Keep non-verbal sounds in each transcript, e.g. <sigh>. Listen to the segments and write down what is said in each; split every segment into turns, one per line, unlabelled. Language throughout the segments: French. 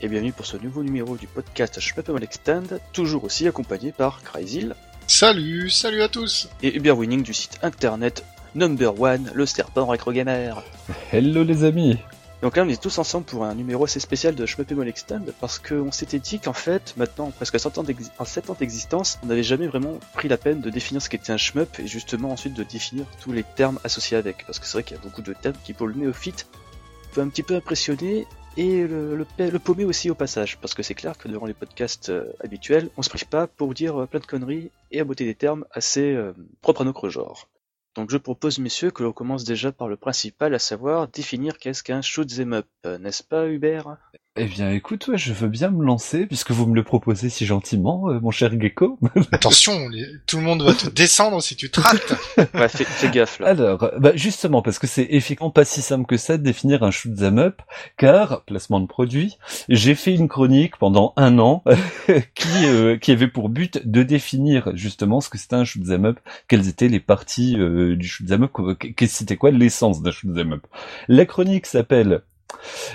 et bienvenue pour ce nouveau numéro du podcast Schmeppemol Extend, toujours aussi accompagné par Crazyl.
Salut, salut à tous
Et Uber Winning du site internet number one, le serpent rétro gamer.
Hello les amis
donc là, on est tous ensemble pour un numéro assez spécial de Shmup Extend parce qu'on s'était dit qu'en fait, maintenant, presque 7 ans d'existence, on n'avait jamais vraiment pris la peine de définir ce qu'était un shmup et justement ensuite de définir tous les termes associés avec. Parce que c'est vrai qu'il y a beaucoup de termes qui, pour le néophyte, peut un petit peu impressionner et le, le, paumer aussi au passage. Parce que c'est clair que durant les podcasts euh, habituels, on se prive pas pour dire euh, plein de conneries et à des termes assez euh, propres à notre genre. Donc je propose, messieurs, que l'on commence déjà par le principal, à savoir définir qu'est-ce qu'un shoot'em up, n'est-ce pas, Hubert?
Eh bien, écoute, je veux bien me lancer, puisque vous me le proposez si gentiment, euh, mon cher Gecko. <laughs>
Attention, tout le monde va te descendre si tu te rates. <laughs>
ouais, fais, gaffe, là.
Alors, bah, justement, parce que c'est effectivement pas si simple que ça de définir un shoot'em up, car, placement de produit, j'ai fait une chronique pendant un an, <laughs> qui, euh, qui avait pour but de définir, justement, ce que c'était un shoot'em up, quelles étaient les parties euh, du shoot'em up, c'était quoi l'essence d'un shoot'em up. La chronique s'appelle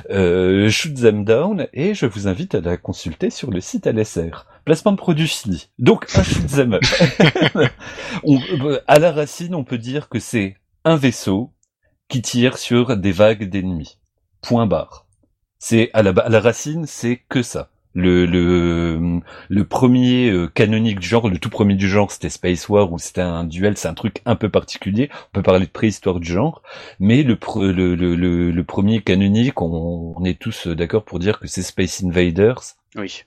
euh, Shoot Them Down et je vous invite à la consulter sur le site LSR. Placement de produit fini. Donc un Shoot Them Up. <laughs> À la racine, on peut dire que c'est un vaisseau qui tire sur des vagues d'ennemis. Point barre. C'est à la, à la racine, c'est que ça. Le, le, le premier euh, canonique du genre, le tout premier du genre, c'était Space War, où c'était un duel, c'est un truc un peu particulier. On peut parler de préhistoire du genre, mais le, le, le, le premier canonique, on, on est tous d'accord pour dire que c'est Space Invaders.
Oui.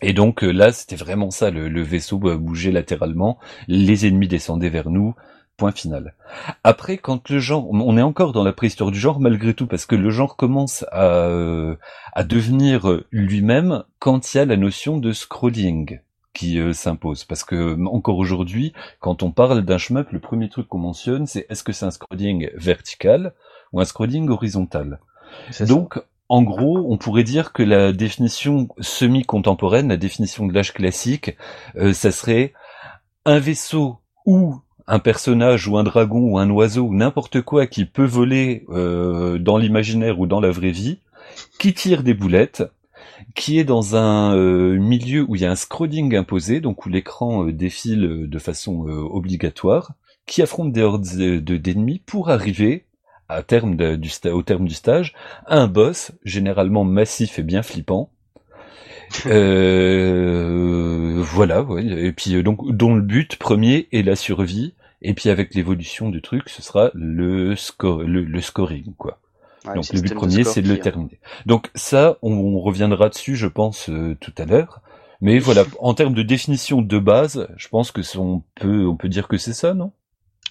Et donc euh, là, c'était vraiment ça, le, le vaisseau bougeait latéralement, les ennemis descendaient vers nous, Point final. Après, quand le genre, on est encore dans la préhistoire du genre malgré tout, parce que le genre commence à, euh, à devenir lui-même quand il y a la notion de scrolling qui euh, s'impose. Parce que encore aujourd'hui, quand on parle d'un shmup, le premier truc qu'on mentionne, c'est est-ce que c'est un scrolling vertical ou un scrolling horizontal? Donc, en gros, on pourrait dire que la définition semi-contemporaine, la définition de l'âge classique, euh, ça serait un vaisseau ou un personnage ou un dragon ou un oiseau ou n'importe quoi qui peut voler euh, dans l'imaginaire ou dans la vraie vie, qui tire des boulettes, qui est dans un euh, milieu où il y a un scrolling imposé, donc où l'écran euh, défile de façon obligatoire, qui affronte des hordes d'ennemis pour arriver à terme du au terme du stage à un boss généralement massif et bien flippant. <laughs> voilà, ouais. et puis donc dont le but premier est la survie et puis avec l'évolution du truc, ce sera le, score, le, scoring, quoi. Donc le but premier, c'est de le terminer. Donc ça, on, reviendra dessus, je pense, euh, tout à l'heure. Mais voilà, <laughs> en termes de définition de base, je pense que on peut, on peut dire que c'est ça, non?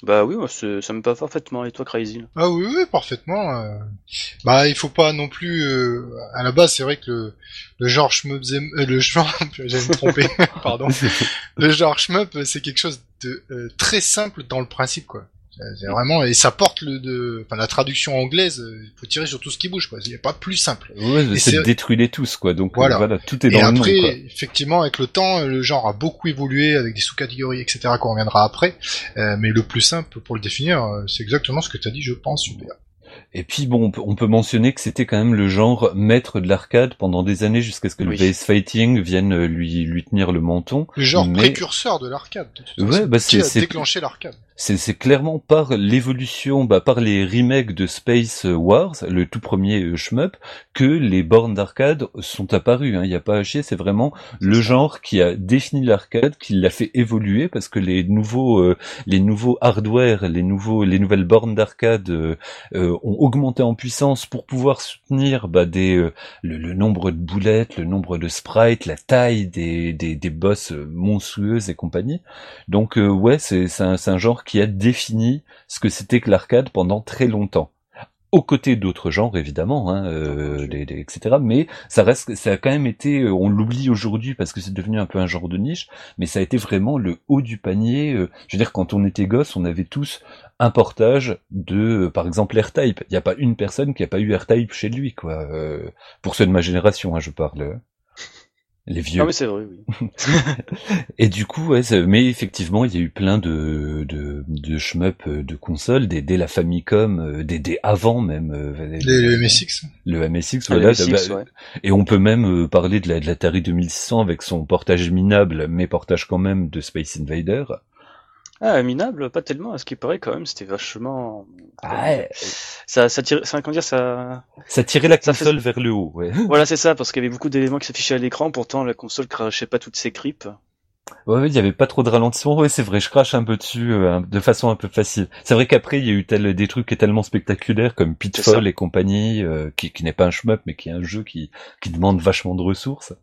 Bah oui, ça me passe parfaitement. Et toi, Crazy
Ah oui, oui, parfaitement. Euh. Bah, il faut pas non plus. Euh, à la base, c'est vrai que le, le genre shmup, euh, le genre, <laughs> j'allais me tromper, <laughs> pardon. <laughs> le genre shmup, c'est quelque chose de très simple dans le principe, quoi. C'est vraiment et ça porte le de enfin la traduction anglaise, il faut tirer sur tout ce qui bouge quoi. Il n'y a pas plus simple.
Ouais, c'est détruire les tous quoi. Donc voilà, tout est dans et
après,
le nom,
effectivement, avec le temps, le genre a beaucoup évolué avec des sous-catégories etc. qu'on reviendra après. Euh, mais le plus simple pour le définir, euh, c'est exactement ce que tu as dit, je pense, super.
Et puis bon, on peut, mentionner que c'était quand même le genre maître de l'arcade pendant des années jusqu'à ce que le base fighting vienne euh, lui lui tenir le menton.
Le genre précurseur de l'arcade.
Ouais, bah c'est
déclenché l'arcade
c'est clairement par l'évolution, bah, par les remakes de Space Wars, le tout premier euh, shmup, que les bornes d'arcade sont apparues. Hein. Il n'y a pas à chier, c'est vraiment le genre qui a défini l'arcade, qui l'a fait évoluer, parce que les nouveaux, euh, les nouveaux hardware, les nouveaux, les nouvelles bornes d'arcade euh, ont augmenté en puissance pour pouvoir soutenir bah, des, le, nombre de boulettes, le nombre de sprites, la taille des, des, des boss monstrueuses et compagnie. Donc ouais, c'est un, un genre qui a défini ce que c'était que l'arcade pendant très longtemps aux côtés d'autres genres évidemment, hein, euh, etc. Mais ça reste, ça a quand même été, euh, on l'oublie aujourd'hui parce que c'est devenu un peu un genre de niche, mais ça a été vraiment le haut du panier. Euh, je veux dire, quand on était gosse, on avait tous un portage de, par exemple, AirType. Il n'y a pas une personne qui a pas eu AirType chez lui, quoi. pour ceux de ma génération, hein, je parle. Les vieux.
Ah oui, c'est vrai, oui. <laughs>
Et du coup, ouais, mais effectivement, il y a eu plein de de de shmup euh, de consoles, dès, dès la Famicom, euh, dès, dès avant même. euh,
Les, les MSX.
Le MSX,
Ah, le
voilà.
MSX,
bah,
ouais.
Et on peut même parler de la de l'Atari 2600 avec son portage minable, mais portage quand même de Space Invader.
Ah, minable, pas tellement. À ce qui paraît, quand même, c'était vachement.
Ah ouais.
Ça, ça tire, ça, comment dire, ça.
Ça tirait la
fait-
console vers le haut, ouais.
voilà, c'est ça, parce qu'il y avait beaucoup d'éléments qui s'affichaient à l'écran. Pourtant, la console crachait pas toutes ses creeps.
Ouais, il y avait pas trop de ralentissement. Ouais, c'est vrai, je crache un peu dessus euh, de façon un peu facile. C'est vrai qu'après, il y a eu tel, des trucs qui est tellement spectaculaires comme Pitfall et compagnie, euh, qui, qui n'est pas un shmup, mais qui est un jeu qui, qui demande vachement de ressources.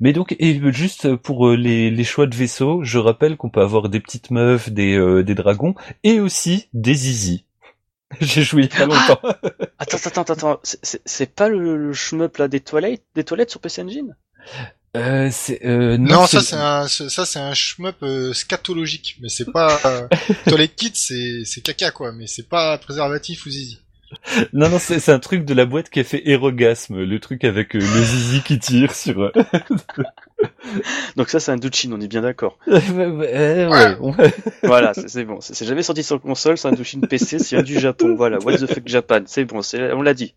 Mais donc, et juste pour euh, les, les choix de vaisseaux, je rappelle qu'on peut avoir des petites meufs, des, euh, des dragons, et aussi des zizi. <laughs> J'ai joué il y a pas longtemps.
Attends, attends, attends, c'est- c'est c'est pas le, le shmup là des toilettes, des toilettes sur PC Engine?
Euh, c'est, euh,
Non, ça c'est un, ça c'est un shmup euh, scatologique, mais c'est pas <laughs> euh, toilette kit, c'est c'est caca quoi, mais c'est pas préservatif ou zizi.
Non, non, c'est c'est un truc de la boîte qui a fait Erogasme, le truc avec euh, le zizi qui tire sur... <laughs> <laughs>
Donc ça, c'est un Duchin, on est bien d'accord. <laughs>
ouais, <laughs>
voilà, c'est bon. C'est jamais sorti sur console, c'est un Duchin PC, c'est un du Japon. Voilà, what the fuck Japan, c'est bon, c'est- on l'a dit.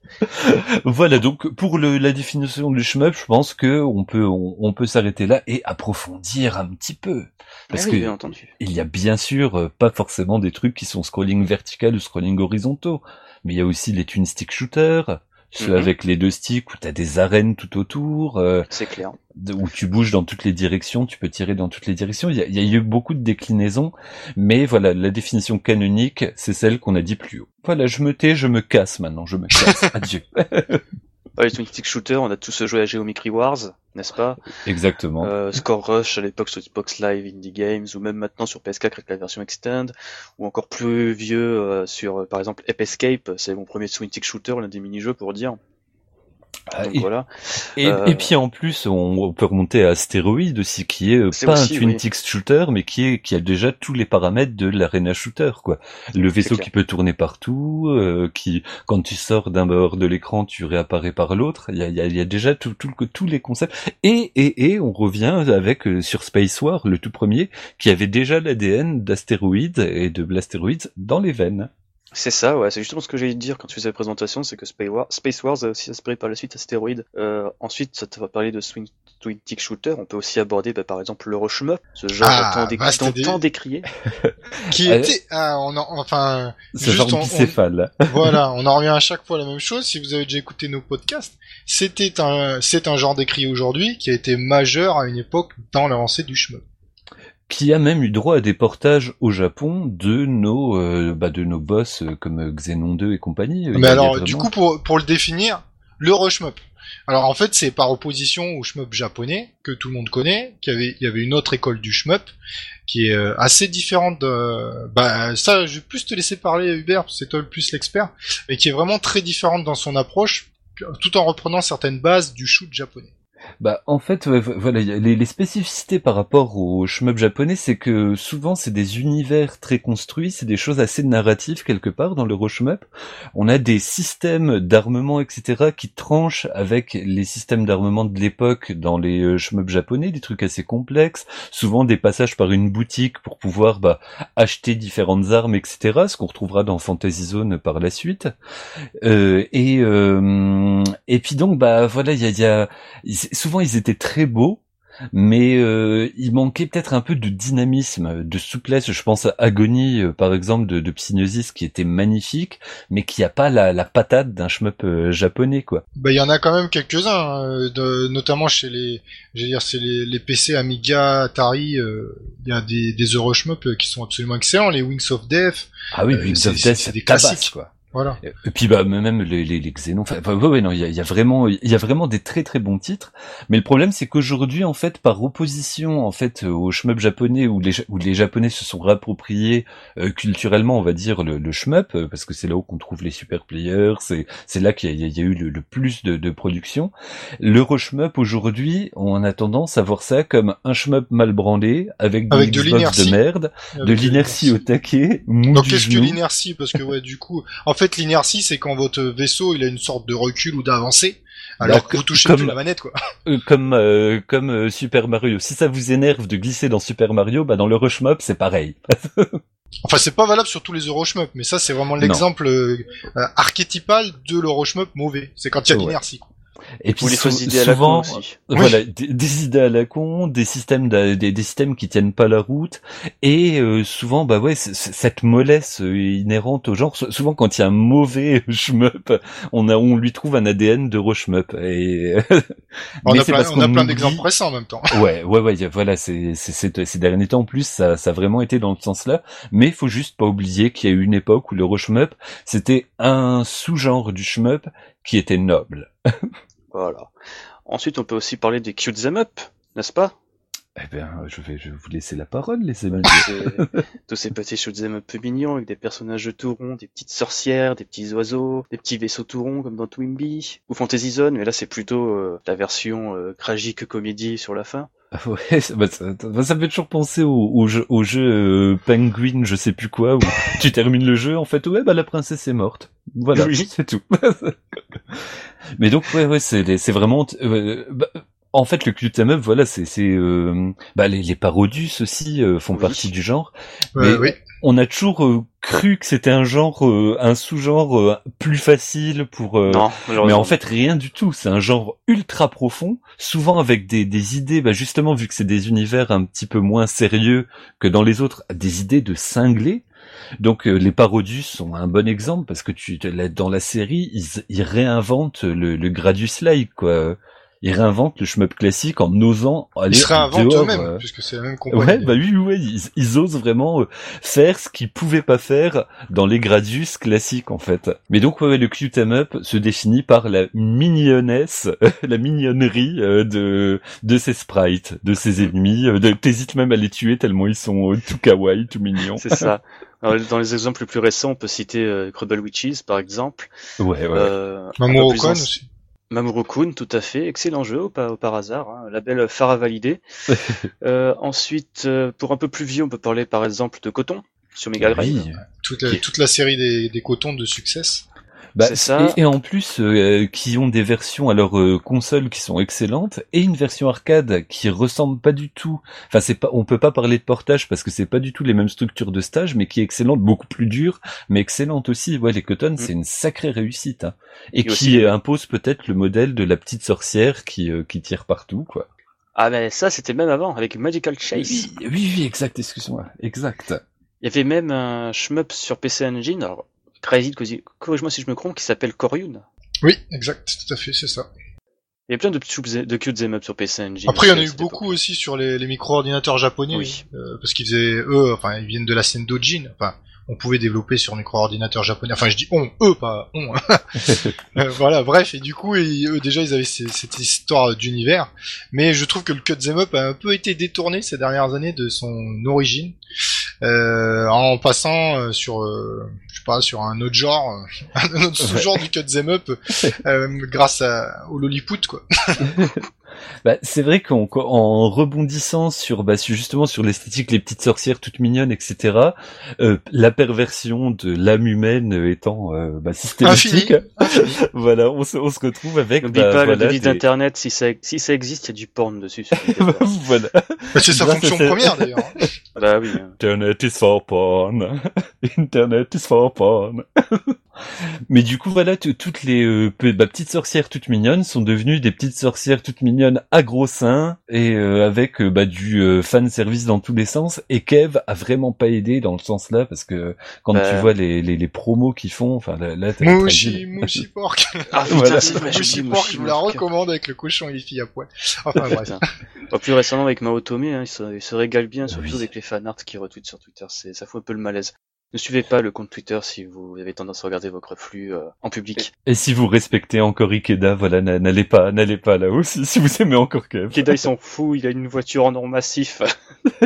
Voilà, donc pour le, la définition du shmup, je pense que on peut on, on peut s'arrêter là et approfondir un petit peu. Parce
Ah oui,
que
bien entendu.
il y a bien sûr euh, pas forcément des trucs qui sont scrolling vertical ou scrolling horizontaux, mais il y a aussi les twin stick shooters, ceux
Mhm.
avec les deux sticks où t'as des arènes tout autour, euh,
C'est clair.
de- où tu bouges dans toutes les directions, tu peux tirer dans toutes les directions. Il y a, il y a eu beaucoup de déclinaisons, mais voilà, la définition canonique, c'est celle qu'on a dit plus haut. Voilà, je me tais, je me casse maintenant, je me casse. <laughs> Adieu. <laughs>
Les Twin Stick Shooter, on a tous joué à Geometry Wars, n'est-ce pas?
Exactement.
euh, Score Rush à l'époque sur Xbox Live Indie Games, ou même maintenant sur PS4 avec la version Extend, ou encore plus vieux euh, sur, euh, par exemple, Ape Escape, c'est mon premier Twin Stick Shooter, l'un des mini-jeux pour dire. Donc
et,
voilà.
et,
Euh,
et puis en plus, on, peut remonter à Astéroïde aussi, qui est euh, pas
aussi,
un twin
oui.
shooter, mais qui est qui a déjà tous les paramètres de l'arena shooter, quoi. Le vaisseau qui peut tourner partout, euh, qui quand tu sors d'un bord de l'écran, tu réapparais par l'autre. Il y a, y, a, y a déjà tout, tout, le- tous les concepts. Et et et on revient avec euh, sur Space War, le tout premier, qui avait déjà l'ADN d'Astéroïde et de Blastéroïdes dans les veines.
C'est ça, ouais, c'est justement ce que j'allais te dire quand tu faisais la présentation, c'est que Space Wars, Space Wars a aussi inspiré par la suite Astéroïde. Euh, ensuite, ça te va parler de Swing Twin Stick Shooter, on peut aussi aborder bah, par exemple le Rushmup, ce genre
Ah,
tant, dé- tant- décrié. <laughs>
Qui
Ah,
était, ah, on en, enfin,
Ce
Juste,
genre
on- on-
bicéphale.
voilà, on en revient à chaque fois à la même chose. Si vous avez déjà écouté nos podcasts, c'était un, c'est un genre décrit aujourd'hui qui a été majeur à une époque dans l'avancée du shmup.
Qui a même eu droit à des portages au Japon de nos euh, bah, de nos boss euh, comme Xenon 2 et compagnie. A-
Mais alors, du coup, pour, pour le définir, le rushmup. Alors en fait, c'est par opposition au shmup japonais que tout le monde connaît, qu'il y avait, il y avait une autre école du shmup qui est euh, assez différente de... Bah ça, je vais plus te laisser parler Hubert, c'est toi le plus l'expert, mais qui est vraiment très différente dans son approche, tout en reprenant certaines bases du shoot japonais.
Bah en fait voilà les, spécificités par rapport au shmup japonais c'est que souvent c'est des univers très construits c'est des choses assez narratives quelque part dans le shmup. On a des systèmes d'armement etc qui tranchent avec les systèmes d'armement de l'époque dans les euh, shmup japonais des trucs assez complexes. Souvent des passages par une boutique pour pouvoir bah, acheter différentes armes etc ce qu'on retrouvera dans Fantasy Zone par la suite. Euh, et euh, et puis donc bah voilà il y a, y a souvent ils étaient très beaux, mais euh, il manquait peut-être un peu de dynamisme, de souplesse. Je pense à Agony, euh, par exemple, de, de Psygnosis, qui était magnifique, mais qui a pas la, la patate d'un shmup euh, japonais, quoi.
Bah il y en a quand même quelques-uns, hein, notamment chez les, j'allais dire, c'est les, les PC Amiga, Atari, euh, il y a des, des Euroshmup euh, qui sont absolument excellents, les Wings of Death,
Ah oui, Wings of Death,
c'est des classiques.
quoi.
Voilà.
Et puis bah même les les, les Xénon, enfin ouais, ouais, non il y a, y a vraiment il y a vraiment des très très bons titres. Mais le problème c'est qu'aujourd'hui en fait par opposition en fait au shmup japonais où les où les japonais se sont réappropriés euh, culturellement on va dire le, le shmup euh, parce que c'est là où qu'on trouve les super players, c'est c'est là qu'il y y a eu le, le plus de, de production. Le shmup aujourd'hui on a tendance à voir ça comme un shmup mal branlé avec,
Avec de l'inertie.
de merde, de l'inertie au taquet, mou
Donc qu'est-ce que l'inertie? Parce que ouais, du coup, en fait, l'inertie, c'est quand votre vaisseau il a une sorte de recul ou d'avancée, Alors que vous touchez
comme-
plus la manette, quoi. <laughs>
Euh, comme euh, comme euh, Super Mario. Si ça vous énerve de glisser dans Super Mario, bah dans le Rush Mob c'est pareil. <laughs>
Enfin, c'est pas valable sur tous les Euroshmup, mais ça, c'est vraiment l'exemple euh, archétypal de l'Euroshmup mauvais. C'est quand il y a
Ouais.
l'inertie.
Et puis
les
sou-
fausses idées à la con
souvent,
aussi.
voilà, des, des idées à la con, des systèmes, des, des systèmes qui tiennent pas la route, et euh, souvent, bah ouais, c- c- cette mollesse euh, inhérente au genre. sou- Souvent, quand il y a un mauvais <laughs> shmup, on a, on lui trouve un ADN de shmup. Et
On
Mais
a
c'est
plein,
parce
on a plein d'exemples récents en même temps. <laughs>
Ouais, ouais, ouais, voilà, c'est, c'est, c'est- ces derniers temps en plus, ça, ça a vraiment été dans le sens-là. Mais il faut juste pas oublier qu'il y a eu une époque où le shmup, c'était un sous-genre du shmup qui était noble. <laughs>
Voilà. Ensuite, on peut aussi parler des cute them up, n'est-ce pas?
Eh bien, je vais, je vais vous laisser la parole, les amis.
Tous ces petits shoot them up mignons avec des personnages de tout rond, des petites sorcières, des petits oiseaux, des petits vaisseaux tout ronds comme dans Twimby ou Fantasy Zone, mais là c'est plutôt euh, la version euh, tragique comédie sur la fin.
Ah Ouais, <laughs> ça, bah, ça, ça me fait toujours penser au, au jeu, au jeu euh, Penguin, je sais plus quoi, où tu termines le jeu, en fait, ouais, bah la princesse est morte. Voilà,
Oui.
c'est tout. <laughs> Mais donc, ouais, ouais, c'est c'est vraiment... euh, bah, en fait, le cute up, voilà, c'est c'est euh, bah les, les parodius aussi euh, font
Oui.
partie du genre.
Euh,
Mais-
oui.
On a toujours euh, cru que c'était un genre, euh, un sous-genre euh, plus facile pour euh,
non,
mais en fait, rien du tout. C'est un genre ultra profond, souvent avec des, des idées, bah justement, vu que c'est des univers un petit peu moins sérieux que dans les autres, des idées de cinglés. Donc euh, les Parodius sont un bon exemple parce que tu dans la série ils, ils réinventent le, le Gradius-like quoi. Ils réinventent le shmup classique en osant aller
Ils se réinventent eux-mêmes,
euh,
puisque c'est la même compagnie.
Ouais, bah oui, oui, ils, ils osent vraiment euh, faire ce qu'ils pouvaient pas faire dans les Gradius classiques en fait. Mais donc ouais, ouais, le cute 'em up se définit par la mignonnesse, <laughs> la mignonnerie euh, de de ses sprites, de ses ennemis. Euh, T'hésites même à les tuer tellement ils sont tout kawaii, tout mignons.
C'est ça. <laughs> Alors, dans les exemples les plus récents, on peut citer euh, Crubble Witches par exemple.
Ouais, ouais.
Euh, un peu
Mamoru aussi.
Mamoru-kun, tout à fait, excellent jeu au, par, au par hasard, hein, label phare à valider. <laughs> euh, ensuite, euh, pour un peu plus vieux, on peut parler par exemple de Coton sur Mega Drive.
Oui.
Toute la,
Qui-
toute la série des, des cotons de succès.
Bah,
C'est ça.
Et, et en plus, euh, qui ont des versions à leur euh, console qui sont excellentes et une version arcade qui ressemble pas du tout. Enfin, c'est pas, on peut pas parler de portage parce que c'est pas du tout les mêmes structures de stage, mais qui est excellente, beaucoup plus dure, mais excellente aussi. Ouais, les Cotton, c'est une sacrée réussite hein. et,
Et
qui
aussi-
euh, impose peut-être le modèle de la petite sorcière qui euh, qui tire partout, quoi.
Ah ben ça, c'était même avant, avec Magical Chase.
Oui, oui, oui, exact. Excuse-moi, exact.
Il y avait même un shmup sur PC Engine, alors Crazy, corrige-moi si je me trompe, qui s'appelle Koryun.
Oui, exact, tout à fait, c'est ça.
Il y a plein de, de cute them up sur PC Engine.
Après, il y en a eu beaucoup
époque.
aussi sur les, les micro-ordinateurs japonais,
Oui.
euh, parce qu'ils faisaient, eux, enfin, ils viennent de la scène d'Ojin, enfin, on pouvait développer sur micro-ordinateur japonais, enfin, je dis on, eux, pas on. hein. <laughs> Euh, voilà, bref, et du coup, ils- eux, déjà, ils avaient ces- cette histoire d'univers, mais je trouve que le cut them up a un peu été détourné ces dernières années de son origine, en passant euh, sur, euh, je sais pas, sur un autre genre, euh, <laughs> un autre sous-genre du cut them up, euh, grâce à, au Lolliput, quoi. <laughs>
Bah, c'est vrai qu'en en rebondissant sur bah, justement sur l'esthétique, les petites sorcières toutes mignonnes, etc. euh, la perversion de l'âme humaine étant euh, bah, systématique.
Infini. <laughs>
voilà, on se, on se retrouve avec.
N'oublie
bah,
pas le
voilà,
devis
des-
d'internet, si ça, si ça existe, il y a du porn dessus. <laughs>
voilà.
Bah, c'est sa fonction première, d'ailleurs.
bah oui. hein.
Internet is for porn. <laughs> Internet is for porn. Mais du coup, voilà, toutes les euh, bah, petites sorcières toutes mignonnes sont devenues des petites sorcières toutes mignonnes à gros seins et euh, avec euh, bah, du euh, fan service dans tous les sens. Et Kev a vraiment pas aidé dans le sens là parce que quand
Bah.
tu vois les, les, les promos qu'ils font, enfin là, là t'as
Mouchi, Mouchi <laughs> Pork. <laughs>
Ah putain,
Voilà.
Mouchi Pork, je vous la recommande avec le cochon et les filles à poil. Enfin <laughs> bref.
Bah, plus récemment avec Mao Tomé, hein, il, se, il se régale bien, surtout
Oui.
avec les fanarts qui retweetent sur Twitter. C'est, ça fout un peu le malaise. Ne suivez pas le compte Twitter si vous avez tendance à regarder votre flux euh, en public.
Et si vous respectez encore Ikeda, voilà, n'a- n'allez pas, n'allez pas là aussi si vous aimez encore Kev.
Keda, il s'en fout, il a une voiture en or massif. <laughs>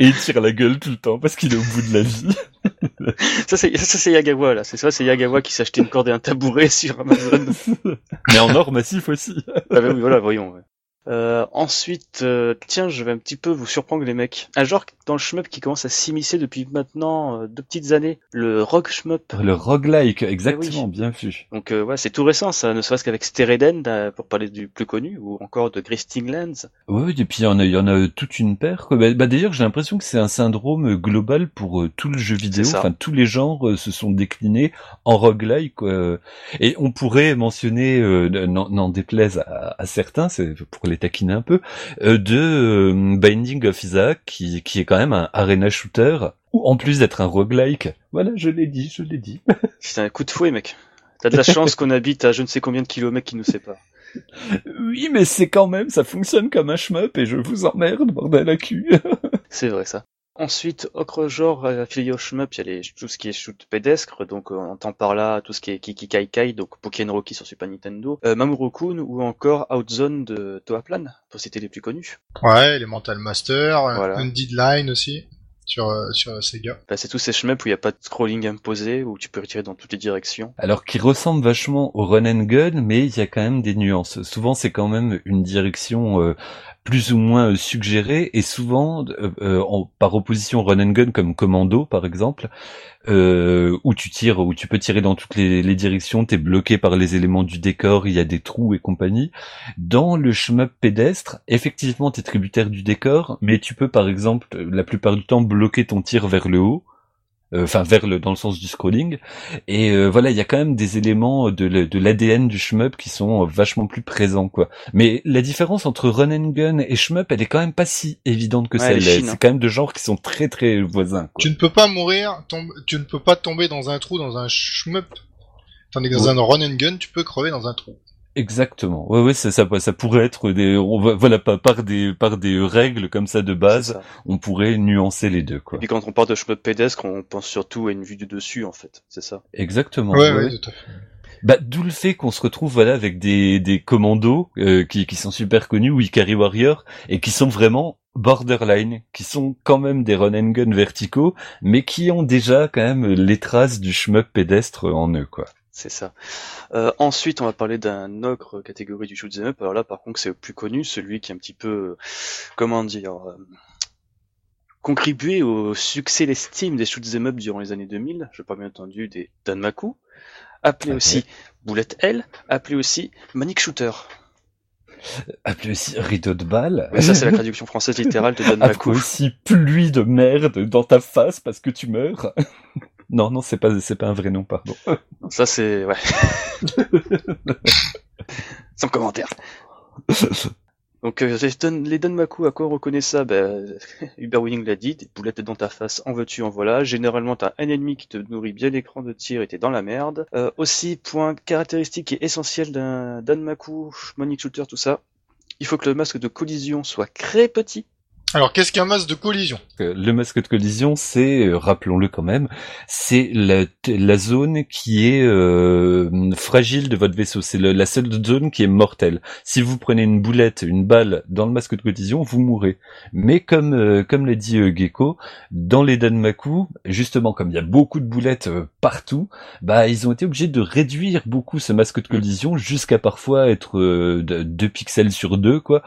Et il tire la gueule tout le temps parce qu'il est au bout de la vie. <laughs>
ça, c'est, ça, c'est Yagawa, là. C'est ça, c'est Yagawa qui s'est acheté une corde et un tabouret sur Amazon. <laughs>
Mais en or massif aussi.
ah bah oui, voilà, voyons. ouais. Euh, ensuite, euh, tiens, je vais un petit peu vous surprendre les mecs. Un genre dans le shmup qui commence à s'immiscer depuis maintenant euh, deux petites années, le rock shmup.
Le roguelike, exactement, bien vu.
Donc ouais, c'est tout récent, ça, ne serait-ce qu'avec Stereden, pour parler du plus connu, ou encore de Gristing Lands.
Oui, et puis il y en a, il y en a toute une paire. Quoi. Bah, bah d'ailleurs, j'ai l'impression que c'est un syndrome global pour tout le jeu vidéo. Enfin, tous les genres se sont déclinés en roguelike. Quoi. Et on pourrait mentionner, n'en déplaise à, à certains, c'est pour les taquiner un peu, euh, de euh, Binding of Isaac, qui, qui est quand même un arena shooter, ou en plus d'être un roguelike. Voilà, je l'ai dit, je l'ai dit. <laughs>
C'est un coup de fouet, mec. T'as de la chance qu'on habite à je ne sais combien de kilomètres qui nous séparent.
Oui, mais c'est quand même, ça fonctionne comme un shmup et je vous emmerde, bordel à cul. <laughs>
c'est vrai ça. Ensuite, autre genre affilié au shmup, il y a tout ce qui est shoot pédestre, donc euh, on entend par là tout ce qui est Kiki Kai Kai, donc Pokémon Rocky sur Super Nintendo, euh, Mamoru-kun ou encore Outzone de Toaplan, pour citer les plus connus.
Ouais, les Mental Master, voilà. Line aussi sur, euh, sur Sega.
Bah, c'est tous ces shmups où il n'y a pas de scrolling imposé, où tu peux retirer dans toutes les directions.
Alors qui ressemble vachement au run and gun, mais il y a quand même des nuances. Souvent c'est quand même une direction euh, plus ou moins euh, suggéré. Et souvent euh, euh, par opposition run and gun comme commando par exemple où tu tires où tu peux tirer dans toutes les, les directions t'es bloqué par les éléments du décor il y a des trous et compagnie. Dans le shmup pédestre effectivement t'es tributaire du décor mais tu peux par exemple la plupart du temps bloquer ton tir vers le haut. euh, enfin vers le dans le sens du scrolling. Et euh, voilà il y a quand même des éléments de, de l'ADN du shmup qui sont vachement plus présents quoi. Mais la différence entre run and gun et shmup elle est quand même pas si évidente que ça. c'est quand même de genres qui sont très très voisins
tu ne peux pas mourir tu ne peux pas tomber dans un trou dans un shmup. Tandis que dans un run and gun tu peux crever dans un trou
Exactement. Ouais, ouais, ça, ça, ça pourrait être des, on voilà, pas par des, par des règles comme ça de base, on pourrait nuancer les deux, quoi.
Et puis quand on parle de shmup pédestre, on pense surtout à une vue du dessus, en fait, c'est ça.
Exactement.
Ouais, ouais, tout à fait.
Bah, d'où le fait qu'on se retrouve voilà avec des, des commandos euh, qui, qui sont super connus ou Ikari Warrior et qui sont vraiment borderline, qui sont quand même des run and gun verticaux, mais qui ont déjà quand même les traces du shmup pédestre en eux, quoi.
C'est ça. Euh, ensuite, on va parler d'un autre catégorie du shoot'em up. Alors là, par contre, c'est le plus connu, celui qui est un petit peu, comment dire, euh, contribué au succès l'estime des shoot'em up durant les années 2000. Je parle bien entendu des Danmaku, appelé aussi Bullet L, appelé aussi Manic Shooter.
Appelé aussi rideau de balle.
ça, c'est la <laughs> traduction française littérale de Danmaku.
Appelé aussi pluie de merde dans ta face parce que tu meurs. <laughs> Non, non, c'est pas, c'est pas un vrai nom, pardon. <laughs>
Ça, c'est, ouais. <laughs> Sans commentaire. Donc euh, les Danmaku, à quoi on reconnaît ça? <laughs> Uber Winning l'a dit, des boulettes dans ta face, en veux-tu, en voilà. Généralement, t'as un ennemi qui te nourrit bien l'écran de tir et t'es dans la merde. Euh, aussi, point caractéristique et essentiel d'un Danmaku, Money Shooter, tout ça, il faut que le masque de collision soit très petit
alors, qu'est-ce qu'un masque de collision?
Euh, Le masque de collision, c'est, euh, rappelons-le quand même, c'est la, zone qui est euh, fragile de votre vaisseau. C'est la seule zone qui est mortelle. Si vous prenez une boulette, une balle dans le masque de collision, vous mourrez. Mais comme comme l'a dit Gecko, dans les Danmaku, justement, comme il y a beaucoup de boulettes partout, bah ils ont été obligés de réduire beaucoup ce masque de collision jusqu'à parfois être deux pixels sur deux, quoi,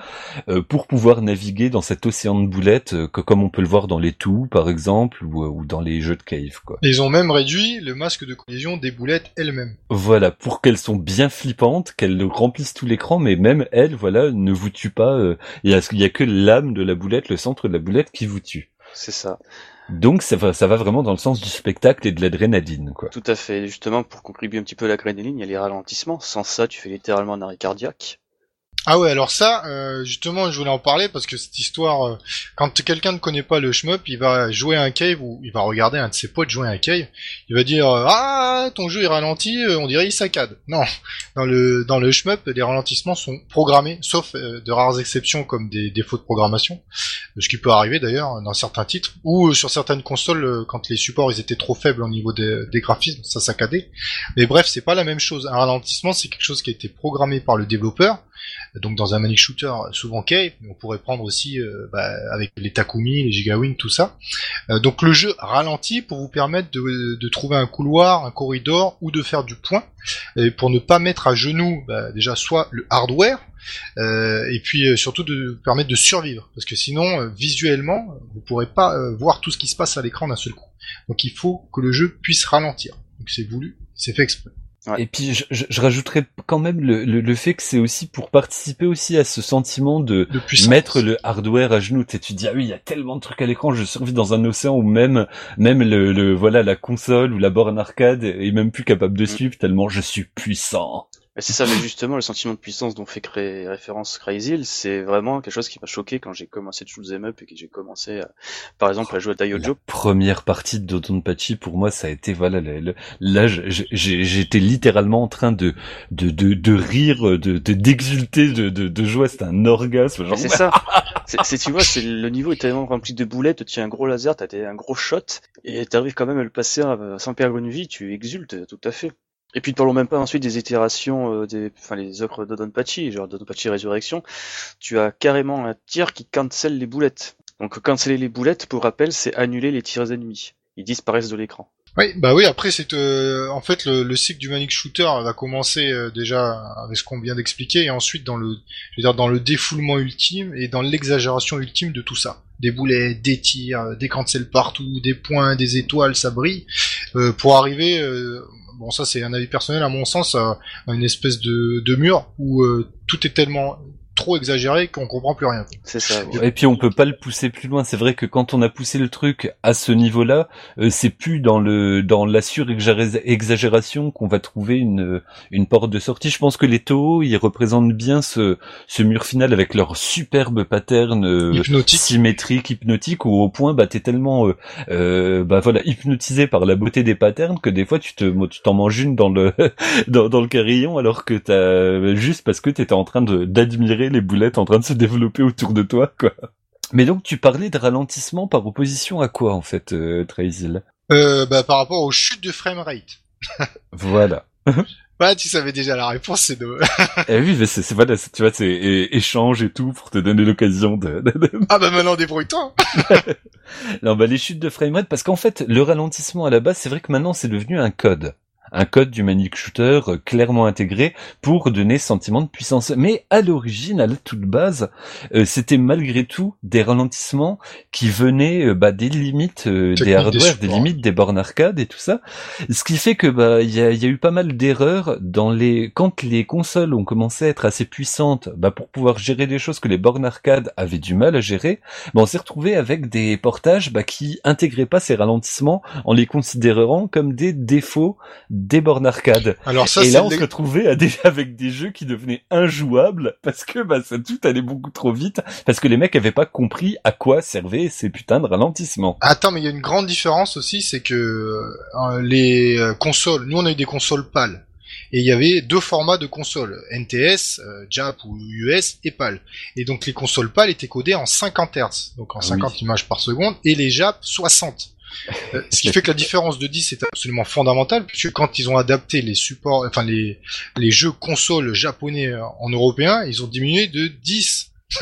pour pouvoir naviguer dans cet océan de boulettes, euh, que, comme on peut le voir dans les Toux, par exemple, ou, ou, dans les jeux de cave. Quoi.
Ils ont même réduit le masque de collision des boulettes elles-mêmes.
Voilà, pour qu'elles sont bien flippantes, qu'elles remplissent tout l'écran, mais même elles, voilà, ne vous tuent pas. Euh, il y, a, y a que l'âme de la boulette, le centre de la boulette qui vous tue.
C'est ça.
Donc ça va, ça va vraiment dans le sens du spectacle et de l'adrénaline, quoi.
Tout à fait. Justement, pour contribuer un petit peu à l'adrénaline, il y a les ralentissements. Sans ça, tu fais littéralement un arrêt cardiaque.
Ah ouais, alors ça, euh, justement, je voulais en parler parce que cette histoire, euh, quand quelqu'un ne connaît pas le shmup, il va jouer à un cave ou il va regarder un de ses potes jouer à un cave, il va dire euh, ah ton jeu est ralenti, on dirait il saccade. Non, dans le dans le shmup, les ralentissements sont programmés, sauf de rares exceptions comme des défauts de programmation, ce qui peut arriver d'ailleurs dans certains titres ou sur certaines consoles quand les supports ils étaient trop faibles au niveau des, des graphismes, ça saccadait. Mais bref, c'est pas la même chose. Un ralentissement, c'est quelque chose qui a été programmé par le développeur donc dans un Manic Shooter souvent Cave, on pourrait prendre aussi euh, bah, avec les Takumi, les Gigawing, tout ça. Euh, donc le jeu ralentit pour vous permettre de, trouver un couloir, un corridor ou de faire du point, et pour ne pas mettre à genoux bah, déjà soit le hardware, euh, et puis surtout de vous permettre de survivre, parce que sinon visuellement vous pourrez pas voir tout ce qui se passe à l'écran d'un seul coup. Donc il faut que le jeu puisse ralentir. Donc c'est voulu, c'est fait exprès.
Et puis je, je, rajouterais quand même le, le, fait que c'est aussi pour participer aussi à ce sentiment de, mettre le hardware à genoux. Tu, tu dis ah oui il y a tellement de trucs à l'écran, je survis dans un océan où même même le, le, voilà la console ou la borne arcade est même plus capable de mm. suivre tellement je suis puissant.
C'est ça, mais justement, le sentiment de puissance dont fait créer référence Crazy c'est vraiment quelque chose qui m'a choqué quand j'ai commencé de shoot them up et que j'ai commencé, par exemple, à jouer à Daiojo.
La première partie de Dodonpachi, pour moi, ça a été, voilà, là, j'étais littéralement en train de, de, de, de rire, de, d'exulter, de, de, de joie, c'était un orgasme.
C'est ça. <laughs> c'est, tu vois, c'est le niveau est tellement rempli de boulettes, tu as un gros laser, t'as un gros shot, et t'arrives quand même à le passer sans perdre une vie, tu exultes tout à fait. Et puis ne parlons même pas ensuite des itérations, euh, des, enfin les œuvres d'Odonpachi, genre d'Odonpachi Résurrection. Tu as carrément un tir qui cancelle les boulettes. Donc canceller les boulettes, pour rappel, c'est annuler les tirs ennemis. Ils disparaissent de l'écran.
Oui, bah oui. Après, c'est euh, en fait le, cycle du Manic Shooter va commencer euh, déjà avec ce qu'on vient d'expliquer, et ensuite dans le, je veux dire, dans le défoulement ultime et dans l'exagération ultime de tout ça. Des boulettes, des tirs, des cancels partout, des points, des étoiles, ça brille, pour arriver bon ça c'est un avis personnel. À mon sens, à, une espèce de, de mur où euh, tout est tellement trop exagéré qu'on comprend plus rien.
C'est ça.
Et puis on peut pas le pousser plus loin. C'est vrai que quand on a poussé le truc à ce niveau-là, euh, c'est plus dans le dans la surexagération qu'on va trouver une une porte de sortie. Je pense que les Toho ils représentent bien ce ce mur final avec leur superbe pattern euh, symétrique hypnotique où au point bah t'es tellement euh, euh, bah voilà hypnotisé par la beauté des patterns que des fois tu te tu t'en manges une dans le <laughs> dans, dans le carillon alors que t'as juste parce que t'étais en train de les boulettes en train de se développer autour de toi, quoi. Mais donc tu parlais de ralentissement par opposition à quoi en fait, euh,
euh, bah, par rapport aux chutes de framerate.
voilà. <laughs>
Bah, tu savais déjà la réponse, c'est de... <laughs>
eh oui, mais c'est, voilà, tu vois, c'est échange et tout pour te donner l'occasion de, <laughs>
Ah bah maintenant débrouille-toi.
non, bah les chutes de framerate, parce qu'en fait, le ralentissement à la base, c'est vrai que maintenant c'est devenu un code un code du Manic Shooter euh, clairement intégré pour donner sentiment de puissance. Mais à l'origine, à la toute base, euh, c'était malgré tout des ralentissements qui venaient euh, bah, des limites des hardware, des, limites des bornes arcade et tout ça. Ce qui fait que bah il y a, y a, eu pas mal d'erreurs dans les quand les consoles ont commencé à être assez puissantes, bah, pour pouvoir gérer des choses que les bornes arcade avaient du mal à gérer. Bah, on s'est retrouvé avec des portages bah, qui intégraient pas ces ralentissements en les considérant comme des défauts des bornes arcade. Alors ça, et là, on se retrouvait avec des jeux qui devenaient injouables parce que bah, ça tout allait beaucoup trop vite parce que les mecs avaient pas compris à quoi servaient ces putains de ralentissements.
Attends, mais il y a une grande différence aussi, c'est que euh, les euh, consoles, nous on a eu des consoles PAL. Et il y avait deux formats de consoles, NTS, euh, JAP ou US et PAL. Et donc les consoles PAL étaient codées en 50 Hz, donc en 50 ah images par seconde, et les JAP 60. Euh, ce qui fait que la différence de 10 est absolument fondamentale, puisque quand ils ont adapté les supports, enfin les, les jeux consoles japonais en européen, ils ont diminué de 10 <laughs>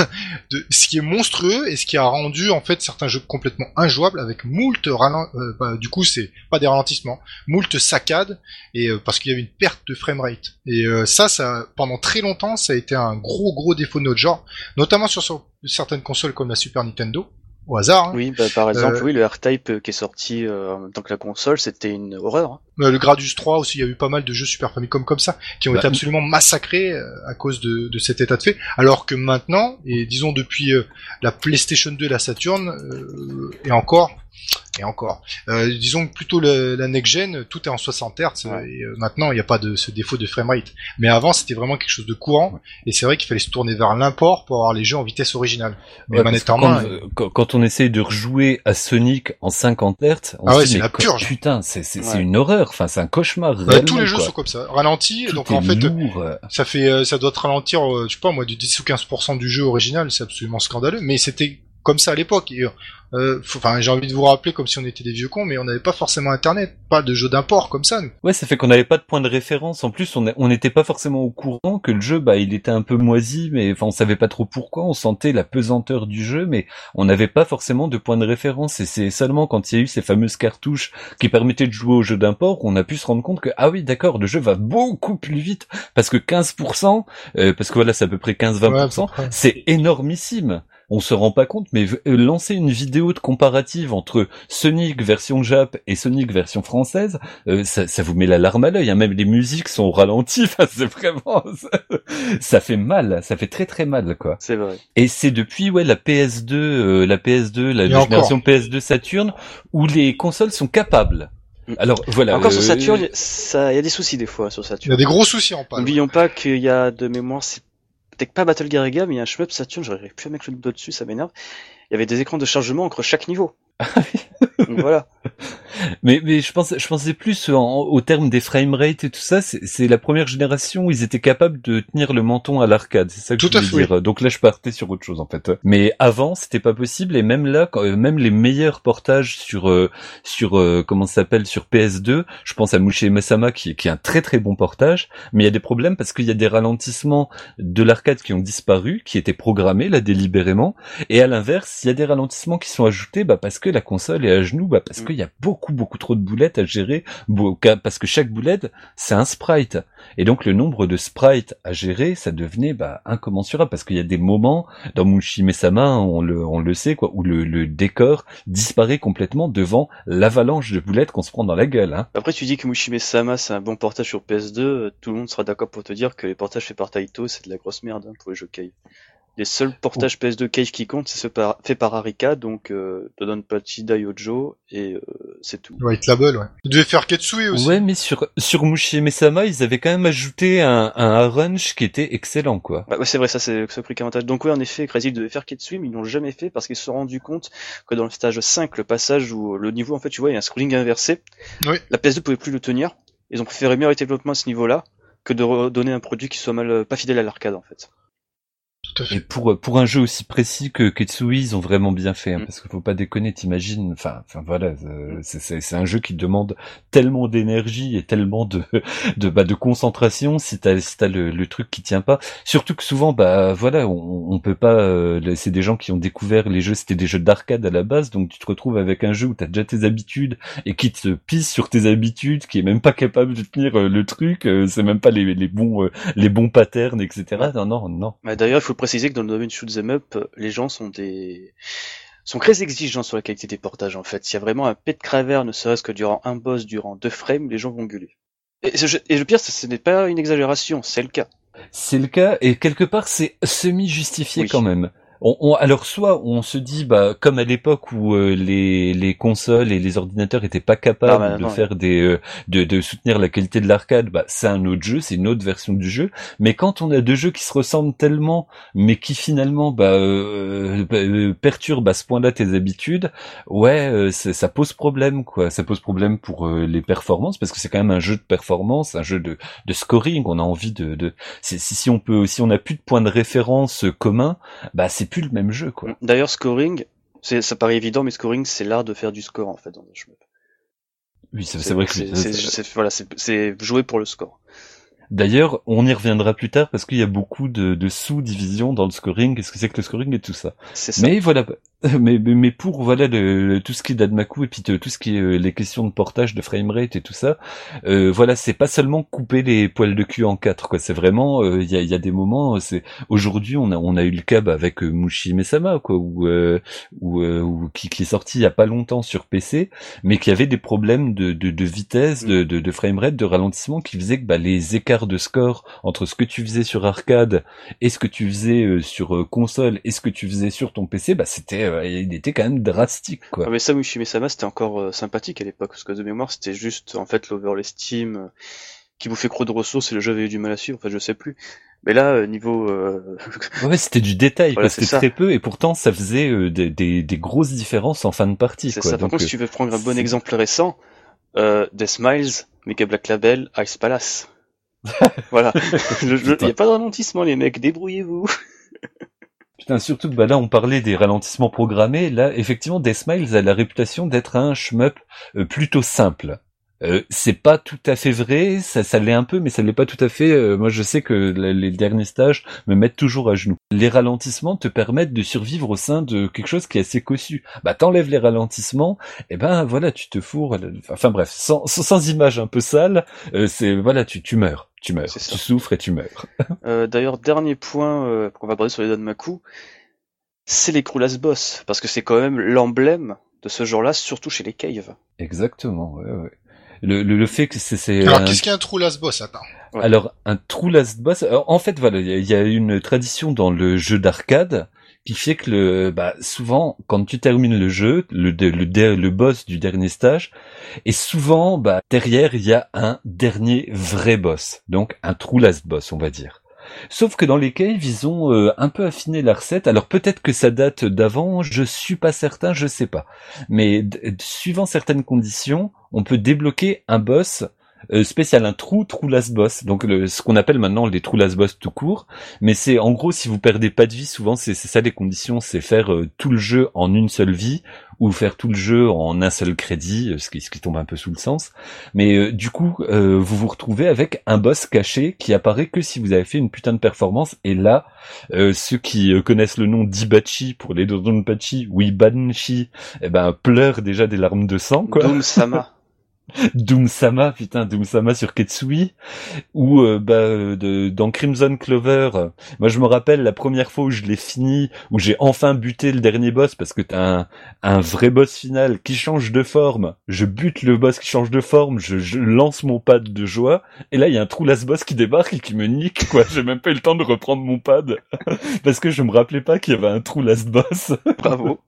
de, ce qui est monstrueux et ce qui a rendu en fait certains jeux complètement injouables avec moult ralent euh, bah, du coup c'est pas des ralentissements moult saccades et euh, parce qu'il y avait une perte de framerate. Et ça ça pendant très longtemps ça a été un gros gros défaut de notre genre notamment sur certaines consoles comme la Super Nintendo au hasard. Hein.
Oui, bah, par exemple, euh, oui, le R-Type euh, qui est sorti euh, en même temps que la console, c'était une horreur. Hein.
Le Gradius 3 aussi, il y a eu pas mal de jeux Super Famicom comme ça, qui ont bah, été absolument massacrés à cause de, de, cet état de fait, alors que maintenant, et disons depuis la PlayStation 2 et la Saturn, et encore, et encore. Euh, disons que plutôt le, la next gen, tout est en 60 Hz. Et euh, maintenant, il n'y a pas de ce défaut de framerate. Mais avant, c'était vraiment quelque chose de courant. Et c'est vrai qu'il fallait se tourner vers l'import pour avoir les jeux en vitesse originale.
Mais manette en main. Euh, quand, on essaye de rejouer à Sonic en 50 Hz, on
ah ouais, c'est la purge.
Putain, c'est c'est une horreur. Enfin, c'est un cauchemar.
tous les jeux sont comme ça, ralenti. donc en fait, ça fait, ça doit te ralentir, je sais pas moi, du 10 ou 15% du jeu original. C'est absolument scandaleux. Mais c'était comme ça à l'époque. Euh, enfin, j'ai envie de vous rappeler comme si on était des vieux cons, mais on n'avait pas forcément Internet, pas de jeu d'import comme ça. Nous.
Ouais, ça fait qu'on n'avait pas de point de référence. En plus, on n'était pas forcément au courant que le jeu, bah, il était un peu moisi, mais enfin, on savait pas trop pourquoi. On sentait la pesanteur du jeu, mais on n'avait pas forcément de point de référence. Et c'est seulement quand il y a eu ces fameuses cartouches qui permettaient de jouer au jeu d'import qu'on a pu se rendre compte que ah oui, d'accord, le jeu va beaucoup plus vite parce que 15%, euh, parce que voilà, c'est à peu près 15-20%, c'est énormissime on se rend pas compte, mais euh, lancer une vidéo de comparative entre Sonic version Jap et Sonic version française, euh, ça, vous met la larme à l'œil. Hein. Même les musiques sont ralenties. <laughs> c'est vraiment, ça, fait mal. Ça fait très très mal, quoi.
C'est vrai.
Et c'est depuis ouais la PS2, euh, la PS2, la version PS2 Saturn, où les consoles sont capables. Mm. Alors voilà.
Encore sur Saturn, ça, il y a des soucis des fois sur Saturn.
Il y a des gros soucis en panne.
N'oublions pas qu'il y a de mémoire, peut-être pas Battle Garriga, mais il y a un shmup Saturn, j'aurais plus à mettre le doigt dessus, ça m'énerve. Il y avait des écrans de chargement entre chaque niveau. Ah <laughs> Donc voilà.
mais mais je pense je pensais plus au terme des framerate et tout ça. C'est la première génération où ils étaient capables de tenir le menton à l'arcade. C'est ça que je voulais dire. Donc là, je partais sur autre chose en fait. Mais avant, c'était pas possible. Et même là, quand, même les meilleurs portages sur euh, sur euh, comment ça s'appelle sur PS2, je pense à Mushi Masama qui qui est un très très bon portage. Mais il y a des problèmes parce qu'il y a des ralentissements de l'arcade qui ont disparu, qui étaient programmés là délibérément. Et à l'inverse, il y a des ralentissements qui sont ajoutés, bah parce que la console est à genoux, bah parce mm. qu'il y a beaucoup beaucoup trop de boulettes à gérer, parce que chaque boulette c'est un sprite, et donc le nombre de sprites à gérer, ça devenait bah, incommensurable parce qu'il y a des moments dans Mushime-sama, on le on le sait quoi, où le, décor disparaît complètement devant l'avalanche de boulettes qu'on se prend dans la gueule. Hein.
Après tu dis que Mushime-sama c'est un bon portage sur PS2, tout le monde sera d'accord pour te dire que les portages faits par Taito c'est de la grosse merde hein, pour les jeux Cave. Les seuls portages PS2 Cage qui comptent, c'est ceux fait par Arika, donc euh, Dodonpachi Daiojo, et euh, c'est tout.
White Label, ouais. Ils devaient faire Ketsui aussi.
Ouais, mais sur, sur Mushi Mesama, ils avaient quand même ajouté un, un range qui était excellent, quoi.
ouais, c'est vrai, ça c'est ce prix avantage. Donc oui, en effet, Crazy devait faire Ketsui, mais ils l'ont jamais fait parce qu'ils se sont rendus compte que dans le stage 5, le passage où le niveau, en fait, tu vois, il y a un scrolling inversé,
oui.
la PS2 pouvait plus le tenir. Ils ont préféré mieux arrêter le développement à ce niveau-là que de redonner un produit qui soit mal, pas fidèle à l'arcade, en fait.
Et pour pour un jeu aussi précis que Ketsui, ils ont vraiment bien fait, hein, mm. parce qu'il faut pas déconner. T'imagines, enfin, enfin voilà, euh, c'est c'est un jeu qui demande tellement d'énergie et tellement de <laughs> de bah, de concentration si t'as si t'as le, le truc qui tient pas. Surtout que souvent, bah voilà, on, on peut pas. Euh, c'est des gens qui ont découvert les jeux, c'était des jeux d'arcade à la base, donc tu te retrouves avec un jeu où t'as déjà tes habitudes et qui te pisse sur tes habitudes, qui est même pas capable de tenir euh, le truc. c'est même pas les les bons les bons patterns, etc. Non non non.
Mais d'ailleurs, il faut préciser que dans le domaine shoot 'em up, les gens sont des sont très exigeants sur la qualité des portages en fait. S'il y a vraiment un pet craver, ne serait-ce que durant un boss, durant deux frames, les gens vont gueuler. Et, le pire, ce n'est pas une exagération, c'est le cas.
C'est le cas, et quelque part c'est semi-justifié quand même on, alors soit on se dit bah comme à l'époque où euh, les, les consoles et les ordinateurs étaient pas capables de faire des euh, de, de soutenir la qualité de l'arcade, bah c'est un autre jeu, c'est une autre version du jeu. Mais quand on a deux jeux qui se ressemblent tellement, mais qui finalement bah, euh, bah perturbent à ce point-là tes habitudes, ouais, ça pose problème quoi. Ça pose problème pour les performances parce que c'est quand même un jeu de performance, un jeu de, de scoring. On a envie de, de... Si, si on peut, si on a plus de points de référence communs, bah c'est plus le même jeu, quoi.
D'ailleurs, scoring, ça paraît évident, mais scoring, c'est l'art de faire du score, en fait, dans un jeu.
Oui, c'est vrai que
c'est, voilà, c'est jouer pour le score.
D'ailleurs, on y reviendra plus tard parce qu'il y a beaucoup de, de sous-divisions dans le scoring. Qu'est-ce que c'est que le scoring et tout ça?
ça.
Mais voilà, <laughs> mais, mais pour voilà le, tout ce qui est d'Admaku et puis tout ce qui est euh, les questions de portage de framerate et tout ça, euh, voilà c'est pas seulement couper les poils de cul en quatre quoi. C'est vraiment euh, il y, a, y a des moments. C'est aujourd'hui on a on a eu le cas bah, avec Mushi Mesama quoi ou ou, qui, qui est sorti il y a pas longtemps sur PC, mais qui avait des problèmes de, de, de vitesse, de, de, de framerate, de ralentissement qui faisait que bah, les écarts de score entre ce que tu faisais sur arcade et ce que tu faisais sur console et ce que tu faisais sur ton PC, bah c'était euh, il était quand même drastique, quoi.
Ah, mais ça, Sama, c'était encore euh, sympathique à l'époque, parce que de mémoire, c'était juste, en fait, l'overlay Steam euh, qui bouffait trop de ressources et le jeu avait eu du mal à suivre, enfin, je sais plus. Mais là, niveau... <laughs>
Ouais, c'était du détail, c'était très peu, et pourtant, ça faisait des, des, grosses différences en fin de partie,
C'est ça, par contre, si tu veux prendre un bon exemple récent, euh, Death Smiles, Mega Black Label, Ice Palace. <laughs> voilà. <laughs> Il n'y a pas de ralentissement, les mecs, débrouillez-vous.
Putain, surtout que bah là on parlait des ralentissements programmés, là effectivement Death a la réputation d'être un shmup euh, plutôt simple. Euh, c'est pas tout à fait vrai, ça, ça l'est un peu, mais ça l'est pas tout à fait. Euh, moi, je sais que les derniers stages me mettent toujours à genoux. Les ralentissements te permettent de survivre au sein de quelque chose qui est assez cossu. Bah, t'enlèves les ralentissements, et ben voilà, tu te fourres. Enfin bref, sans, sans, image un peu sale, euh, c'est voilà, tu, tu meurs. Tu meurs, tu souffres et tu meurs. <laughs>
D'ailleurs, dernier point qu'on va aborder sur les Danmaku, c'est les Krulas Boss, parce que c'est quand même l'emblème de ce genre-là, surtout chez les caves.
Exactement, ouais, ouais le, le, fait que c'est.
Alors qu'est-ce qu'un true last boss Attends.
Alors un true last boss. en fait, voilà, il y a une tradition dans le jeu d'arcade qui fait que le, bah, souvent quand tu termines le jeu, le, le, le boss du dernier stage, et souvent bah, derrière il y a un dernier vrai boss, donc un true last boss, on va dire. Sauf que dans les caves, ils ont euh, un peu affiné la recette. Alors peut-être que ça date d'avant, je suis pas certain, je sais pas. Mais suivant certaines conditions, on peut débloquer un boss euh, spécial, un trou, trou last boss. Donc ce qu'on appelle maintenant les trous last boss tout court. Mais c'est en gros si vous perdez pas de vie, souvent c'est ça les conditions, c'est faire euh, tout le jeu en une seule vie ou faire tout le jeu en un seul crédit, euh, ce qui, ce qui tombe un peu sous le sens. Mais du coup, vous vous retrouvez avec un boss caché qui apparaît que si vous avez fait une putain de performance. Et là, ceux qui connaissent le nom d'Ibachi pour les Dodonpachi ou Ibanchi, eh ben pleurent déjà des larmes de sang. Quoi. <laughs>
Doom-sama.
Doom-sama, putain, Doom-sama sur Ketsui, ou euh, bah, de, dans Crimson Clover, moi je me rappelle la première fois où je l'ai fini, où j'ai enfin buté le dernier boss, parce que t'as un, un vrai boss final qui change de forme, je bute le boss qui change de forme, je, lance mon pad de joie, et là il y a un trou last boss qui débarque et qui me nique, quoi, <laughs> j'ai même pas eu le temps de reprendre mon pad, <laughs> parce que je me rappelais pas qu'il y avait un trou last boss.
Bravo.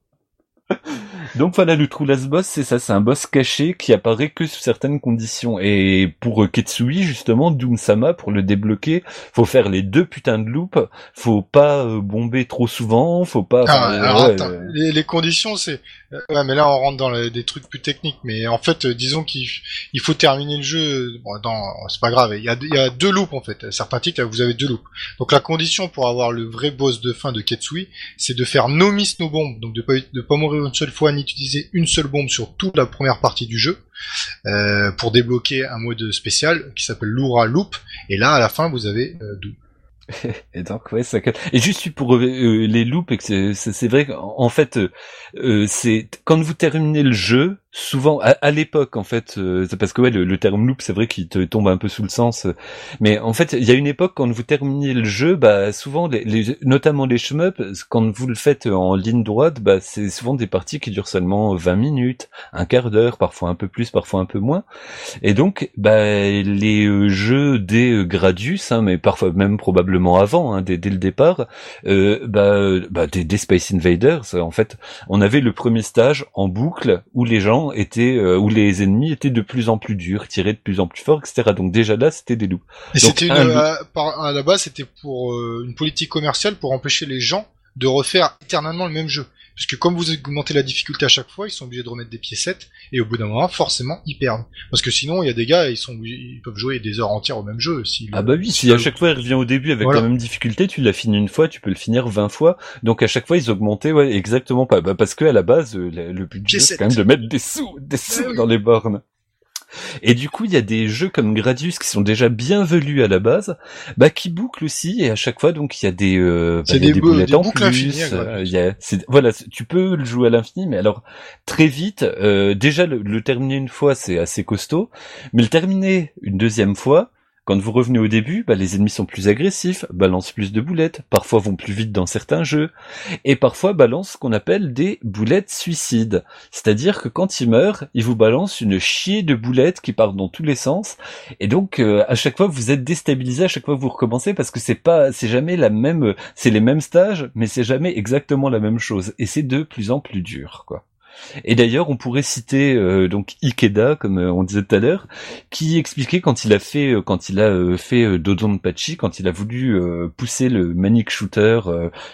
<laughs>
Donc voilà, le Last Boss, c'est ça, c'est un boss caché qui apparaît que sous certaines conditions. Et pour euh, Ketsui, justement, Doom-sama, pour le débloquer, faut faire les deux putains de loops, faut pas euh, bomber trop souvent, faut pas...
Ah, les, conditions, c'est... Ouais, mais là on rentre dans des trucs plus techniques, mais en fait, disons qu'il faut terminer le jeu, bon, dans... c'est pas grave, il y, a, il y a deux loops en fait, certains titres, vous avez deux loops. Donc la condition pour avoir le vrai boss de fin de Ketsui, c'est de faire no miss no bomb, donc de pas, de pas mourir une seule fois utiliser une seule bombe sur toute la première partie du jeu euh, pour débloquer un mode spécial qui s'appelle Lura Loop. Et là, à la fin, vous avez euh. <laughs>
et donc ouais ça et juste pour euh, les loops c'est vrai qu'en fait c'est quand vous terminez le jeu souvent à, l'époque en fait euh, parce que ouais le, terme loop c'est vrai qu'il te tombe un peu sous le sens euh, mais en fait il y a une époque quand vous terminez le jeu bah souvent les, notamment les shmups quand vous le faites en ligne droite bah c'est souvent des parties qui durent seulement 20 minutes un quart d'heure parfois un peu plus parfois un peu moins. Et donc bah les euh, jeux des Gradius hein, mais parfois même probablement avant hein, dès, dès, le départ bah, bah des, des Space Invaders en fait on avait le premier stage en boucle où les gens étaient euh, où les ennemis étaient de plus en plus durs, tirés de plus en plus fort, etc. Donc déjà là, c'était des loups.
Et c'était à, à, la base, c'était pour euh, une politique commerciale pour empêcher les gens de refaire éternellement le même jeu. Puisque comme vous augmentez la difficulté à chaque fois, ils sont obligés de remettre des piécettes, et au bout d'un moment, forcément, ils perdent. Parce que sinon, il y a des gars, ils sont ils peuvent jouer des heures entières au même jeu.
ah bah oui, si à chaque fois il revient au début avec la même difficulté, tu l'as fini une fois, tu peux le finir 20 fois. Donc à chaque fois, ils augmentaient, ouais, exactement pas. Bah parce que à la base, le, budget, c'est quand même de mettre des sous, des sous dans les bornes. Et du coup, il y a des jeux comme Gradius qui sont déjà bien velus à la base, bah qui bouclent aussi et à chaque fois donc il y a des euh,
bah, des, boulettes en plus.
Euh, voilà, tu peux le jouer à l'infini, mais alors très vite, euh, déjà le terminer une fois c'est assez costaud, mais le terminer une deuxième fois, quand vous revenez au début, bah, les ennemis sont plus agressifs, balancent plus de boulettes, parfois vont plus vite dans certains jeux, et parfois balancent ce qu'on appelle des boulettes suicides. C'est-à-dire que quand ils meurent, ils vous balancent une chier de boulettes qui partent dans tous les sens, et donc euh, à chaque fois vous êtes déstabilisé, à chaque fois vous recommencez parce que c'est pas, c'est jamais la même, c'est les mêmes stages, mais c'est jamais exactement la même chose, et c'est de plus en plus dur, quoi. Et d'ailleurs, on pourrait citer euh, donc Ikeda, comme euh, on disait tout à l'heure, qui expliquait quand il a fait euh, quand il a fait Dodonpachi, quand il a voulu pousser le manic shooter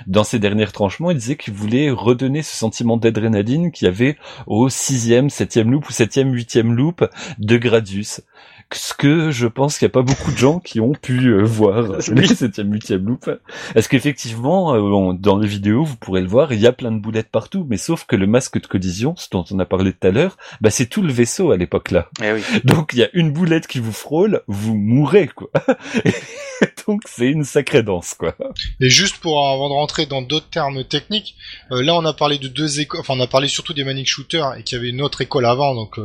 dans ses derniers tranchements, il disait qu'il voulait redonner ce sentiment d'adrénaline qu'il y avait au sixième, septième loop ou septième, huitième loop de Gradius ce que je pense qu'il n'y a pas beaucoup de gens qui ont pu euh, voir <laughs> les 7ème, 8ème loop. Est-ce qu'effectivement, euh, dans les vidéos, vous pourrez le voir, il y a plein de boulettes partout, mais sauf que le masque de collision, ce dont on a parlé tout à l'heure, bah c'est tout le vaisseau à l'époque là.
Eh oui.
Donc il y a une boulette qui vous frôle, vous mourrez quoi. <laughs> <laughs> Donc c'est une sacrée danse quoi.
Et juste pour avant de rentrer dans d'autres termes techniques, euh, là on a parlé de deux écoles, enfin on a parlé surtout des manic shooters et qu'il y avait une autre école avant, donc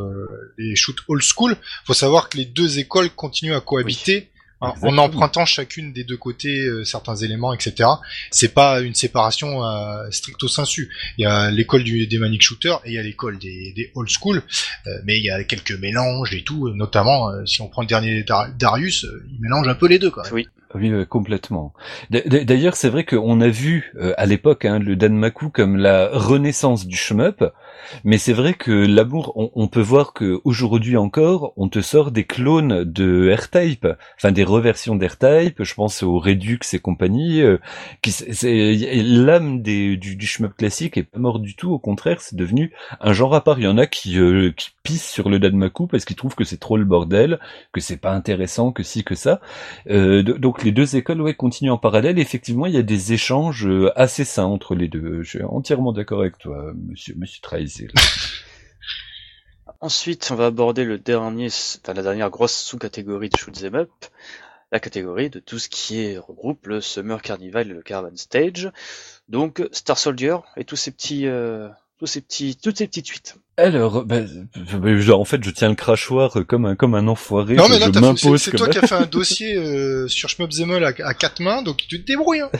les shoot old school. Faut savoir que les deux écoles continuent à cohabiter. En empruntant chacune des deux côtés euh, certains éléments, etc. C'est pas une séparation euh, stricto sensu. Il y a l'école des manic shooters et il y a l'école des, old school, euh, mais il y a quelques mélanges et tout. Notamment, si on prend le dernier Darius, il mélange un peu les deux quand même.
Oui. Oui, complètement. D'ailleurs, c'est vrai qu'on a vu à l'époque hein, le Danmaku comme la renaissance du shmup, mais c'est vrai que l'amour, on, peut voir que aujourd'hui encore, on te sort des clones de R-Type, enfin des reversions d'R-Type. Je pense au Redux et compagnie. Euh, l'âme du, du shmup classique est pas mort du tout. Au contraire, c'est devenu un genre à part. Il y en a qui, euh, qui pissent sur le Danmaku parce qu'ils trouvent que c'est trop le bordel, que c'est pas intéressant, que si que ça. Euh, donc les deux écoles ouais continuent en parallèle. Effectivement, il y a des échanges euh, assez sains entre les deux. Je suis entièrement d'accord avec toi, Monsieur Monsieur
Ensuite, on va aborder la dernière grosse sous-catégorie de shoot'em up, la catégorie de tout ce qui regroupe le Summer Carnival et le Caravan Stage. Donc Star Soldier et tous ces petits, euh, tous ces petits, toutes ces petites suites.
Alors, ben, en fait, je tiens le crachoir comme un comme un enfoiré.
Non, mais là, c'est toi qui as fait un <laughs> dossier euh, sur Schmubzemol à, à quatre mains, donc tu te débrouilles. Hein.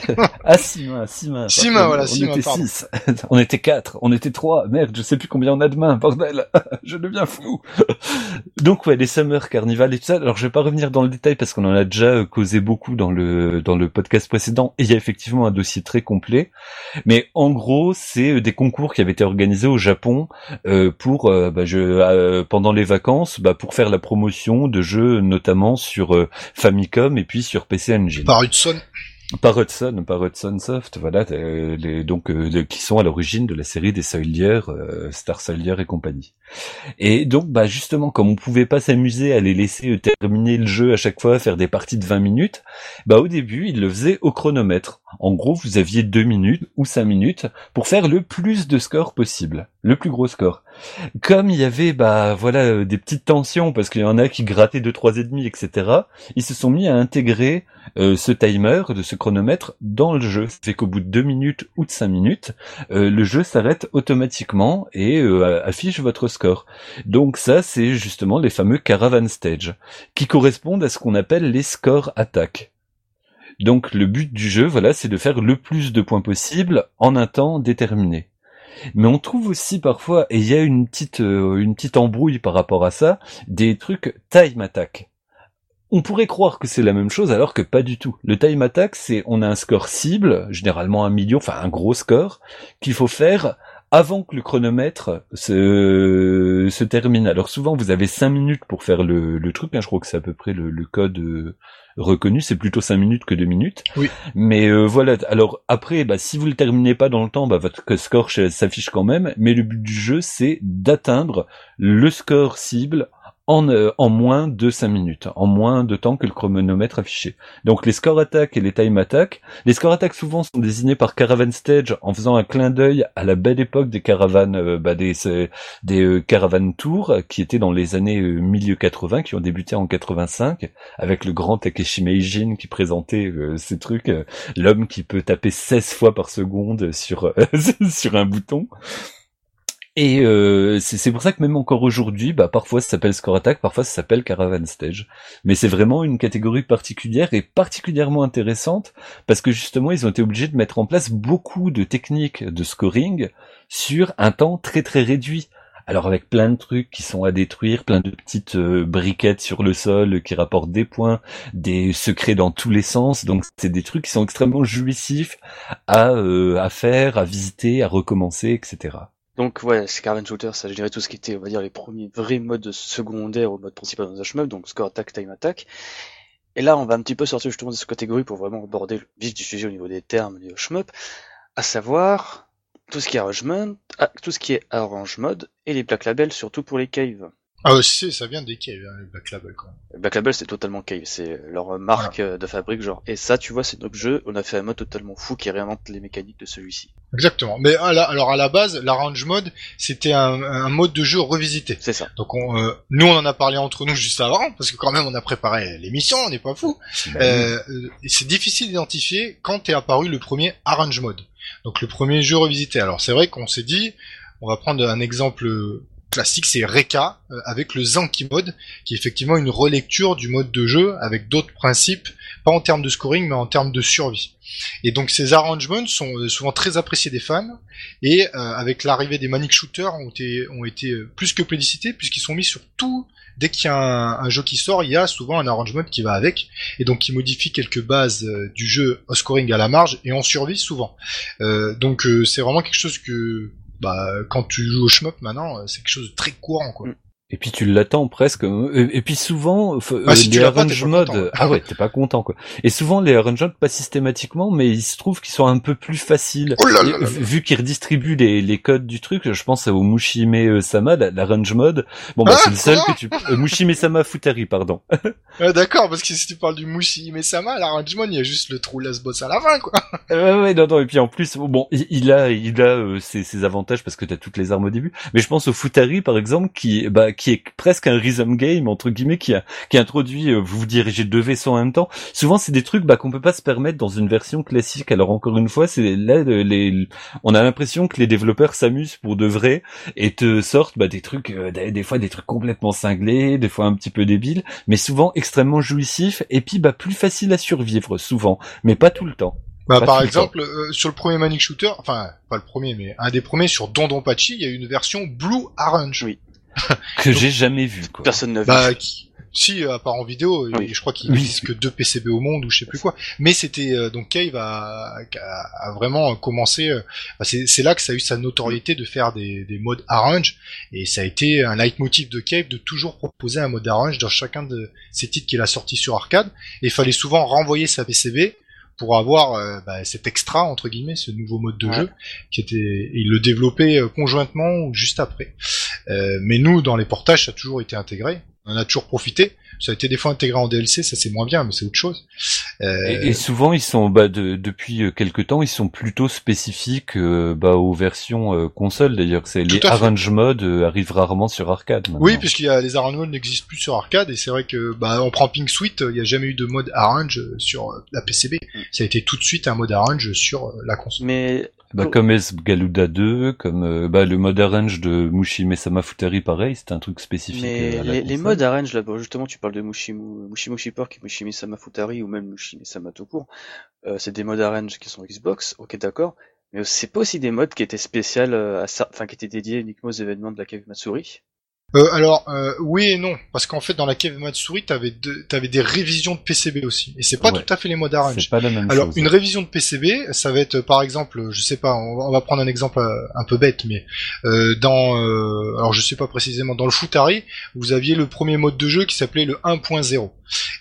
à <laughs> six mains, six mains.
Six mains, voilà,
on
six
était six. <laughs> on était quatre, on était trois. Merde, je sais plus combien on a de mains, bordel. je deviens fou. donc ouais, les Summer Carnival et tout ça. Alors, je vais pas revenir dans le détail parce qu'on en a déjà euh, causé beaucoup dans le dans le podcast précédent. Et il y a effectivement un dossier très complet. Mais en gros, c'est euh, des concours qui avaient été organisés au Japon. Euh, pour euh, bah, je, euh, pendant les vacances bah, pour faire la promotion de jeux notamment sur euh, Famicom et puis sur PC Engine.
Par Hudson.
Par Hudson, par Hudson Soft, voilà, les, donc qui sont à l'origine de la série des Soldier, Star Soldier et compagnie. Et donc, bah justement, comme on pouvait pas s'amuser à les laisser terminer le jeu à chaque fois, faire des parties de 20 minutes, bah au début, ils le faisaient au chronomètre. En gros, vous aviez deux minutes ou cinq minutes pour faire le plus de score possible, le plus gros score. Comme il y avait bah voilà euh, des petites tensions parce qu'il y en a qui grattaient deux trois et demi etc. Ils se sont mis à intégrer euh, ce timer de ce chronomètre dans le jeu. C'est qu'au bout de deux minutes ou de cinq minutes, euh, le jeu s'arrête automatiquement et affiche votre score. Donc ça c'est justement les fameux caravan stage qui correspondent à ce qu'on appelle les scores attaques. Donc le but du jeu, voilà, c'est de faire le plus de points possible en un temps déterminé. Mais on trouve aussi parfois, et il y a une petite, euh, une petite embrouille par rapport à ça, des trucs time attack. On pourrait croire que c'est la même chose alors que pas du tout. Le time attack, c'est on a un score cible, généralement un million, enfin un gros score, qu'il faut faire avant que le chronomètre se, se termine. Alors souvent vous avez 5 minutes pour faire le, le truc, hein, je crois que c'est à peu près le, le code euh, reconnu, c'est plutôt 5 minutes que 2 minutes.
Oui.
Mais euh, voilà, alors après, bah, si vous le terminez pas dans le temps, bah, votre score s'affiche quand même, mais le but du jeu, c'est d'atteindre le score cible en, euh, en moins de 5 minutes, en moins de temps que le chronomètre affiché. Donc les score attack et les time attack, les score attack souvent sont désignés par Caravan Stage en faisant un clin d'œil à la belle époque des caravanes, euh, bah, des, des euh, caravanes tours qui étaient dans les années milieu 80, qui ont débuté en 85, avec le grand Takeshi Meijin qui présentait ces trucs, l'homme qui peut taper 16 fois par seconde sur, <laughs> sur un bouton. Et euh, c'est pour ça que même encore aujourd'hui, bah, parfois ça s'appelle Score Attack, parfois ça s'appelle Caravan Stage. Mais c'est vraiment une catégorie particulière et particulièrement intéressante parce que justement ils ont été obligés de mettre en place beaucoup de techniques de scoring sur un temps très très réduit. Alors avec plein de trucs qui sont à détruire, plein de petites euh, briquettes sur le sol qui rapportent des points, des secrets dans tous les sens. Donc c'est des trucs qui sont extrêmement jouissifs à, euh, à faire, à visiter, à recommencer, etc.
Donc ouais, c'est Caravan Shooter, ça dirais tout ce qui était, on va dire, les premiers vrais modes secondaires au mode principal dans un shmup, donc score attack, time attack. Et là, on va un petit peu sortir justement de cette catégorie pour vraiment aborder le vif du sujet au niveau des termes au shmup, à savoir tout ce qui est arrangement, ah, tout ce qui est arrange mode et les black labels surtout pour les caves.
Ah ouais, c'est, ça vient des caves, hein, les Black Label quand même.
Black Label c'est totalement cave, c'est leur marque euh, de fabrique genre. Et ça tu vois c'est notre jeu, on a fait un mode totalement fou qui réinvente les mécaniques de celui-ci.
Exactement. Mais à la- alors à la base, l'arrange mode, c'était un, un mode de jeu revisité.
C'est ça.
Donc on, euh, nous on en a parlé entre nous juste avant, parce que quand même on a préparé l'émission, on n'est pas fou. Euh, euh, c'est difficile d'identifier quand est apparu le premier Arrange Mode. Donc le premier jeu revisité. Alors c'est vrai qu'on s'est dit, on va prendre un exemple classique, c'est Reka euh, avec le Zanki Mode, qui est effectivement une relecture du mode de jeu avec d'autres principes, pas en termes de scoring mais en termes de survie. Et donc ces arrangements sont euh, souvent très appréciés des fans et euh, avec l'arrivée des Manic Shooters ont été, ont été plus que plébiscités puisqu'ils sont mis sur tout. Dès qu'il y a un, un jeu qui sort, il y a souvent un arrangement qui va avec et donc qui modifie quelques bases du jeu au scoring à la marge et en survie souvent. Donc c'est vraiment quelque chose que bah quand tu joues au shmup maintenant, euh, c'est quelque chose de très courant quoi.
Mm.
Et puis tu l'attends presque. euh, Et puis souvent, f-
Ah,
euh,
si
les
l'as
arrange mode,
content, ouais.
ah ouais, t'es pas content quoi. Et souvent les arrange mode pas systématiquement, mais il se trouve qu'ils sont un peu plus faciles.
Oh là
Et
là là
vu qu'ils redistribuent les, les codes du truc, je pense au Mushime euh, Sama, la- l'arrange mode. Bon bah
Ah,
c'est le seul que tu. euh, Mushime Sama Futari, pardon. <laughs>
Ah, D'accord, parce que si tu parles du Mushi Mesama, l'arrangement, il y a juste le trou last boss à la fin quoi. <laughs>
Ouais, ouais, non, non, et puis en plus, bon, il il a, il a euh, ses, ses avantages parce que t'as toutes les armes au début. Mais je pense au Futari, par exemple, qui, bah, qui est presque un rhythm game entre guillemets, qui a, qui introduit, euh, vous dirigez deux vaisseaux en même temps. Souvent, c'est des trucs, bah, qu'on peut pas se permettre dans une version classique. Alors encore une fois, c'est là, le- les, on a l'impression que les développeurs s'amusent pour de vrai et te sortent, bah, des trucs, euh, des, des fois des trucs complètement cinglés, des fois un petit peu débiles, mais souvent extrêmement jouissifs et puis, bah, plus facile à survivre souvent, mais pas tout le temps.
Bah,
Pas
par exemple, euh, sur le premier Manic Shooter, enfin, pas le premier, mais un des premiers sur Don Don Pachi, il y a une version Blue Orange.
Oui. <laughs>
que j'ai jamais vu quoi.
Personne n'a vu.
Bah, qui, si, euh, à part en vidéo,
Oui.
je crois qu'il
Oui.
n'existe que deux PCB au monde ou je sais plus quoi. Mais c'était, euh, donc Cave a, a, a vraiment commencé, euh, bah, c'est là que ça a eu sa notoriété de faire des, des modes Arrange, et ça a été un leitmotiv de Cave de toujours proposer un mode Arrange dans chacun de ses titres qu'il a sortis sur arcade, et il fallait souvent renvoyer sa PCB pour avoir euh, bah, cet extra entre guillemets, ce nouveau mode de
Ouais.
jeu qui était, et il le développait conjointement ou juste après. Euh, mais nous, dans les portages, ça a toujours été intégré. On en a toujours profité. Ça a été des fois intégré en DLC, ça c'est moins bien, mais c'est autre chose. Euh,
Et, et souvent ils sont bah, de, depuis euh, quelque temps ils sont plutôt spécifiques euh, bah, aux versions euh, console d'ailleurs c'est les arrange mode euh, arrivent rarement sur arcade. maintenant.
oui, puisqu'il y a les arrangements n'existent plus sur arcade, et c'est vrai que bah on prend Pink Suite, il n'y a jamais eu de mode arrange sur euh, la PCB. Ça a été tout de suite un mode arrange sur euh, la console.
Mais
Bah, comme S Galuda 2, comme euh, bah, le mode arrange de Mushime Sama Futari pareil c'était un truc spécifique.
Mais
euh, à la
les, les modes arrange là, bon, justement, tu parles de Mushimu, Mushimushi Park et Mushimi Sama Futari ou même Mushimi Sama tout court. Euh, c'est des modes arrange qui sont Xbox, ok d'accord. Mais c'est pas aussi des modes qui étaient spéciales euh, à enfin qui étaient dédiés uniquement aux événements de la cave Matsuri.
Euh, alors euh, oui et non, parce qu'en fait dans la cave Matsuri, t'avais deux- t'avais des révisions de PCB aussi, et c'est pas
Ouais.
tout à fait les modes arrange.
C'est pas la même
Alors,
chose.
une révision de PCB, ça va être par exemple, je sais pas, on va, prendre un exemple euh, un peu bête, mais euh, dans, euh, alors je sais pas précisément, dans le Futari, vous aviez le premier mode de jeu qui s'appelait le 1.0,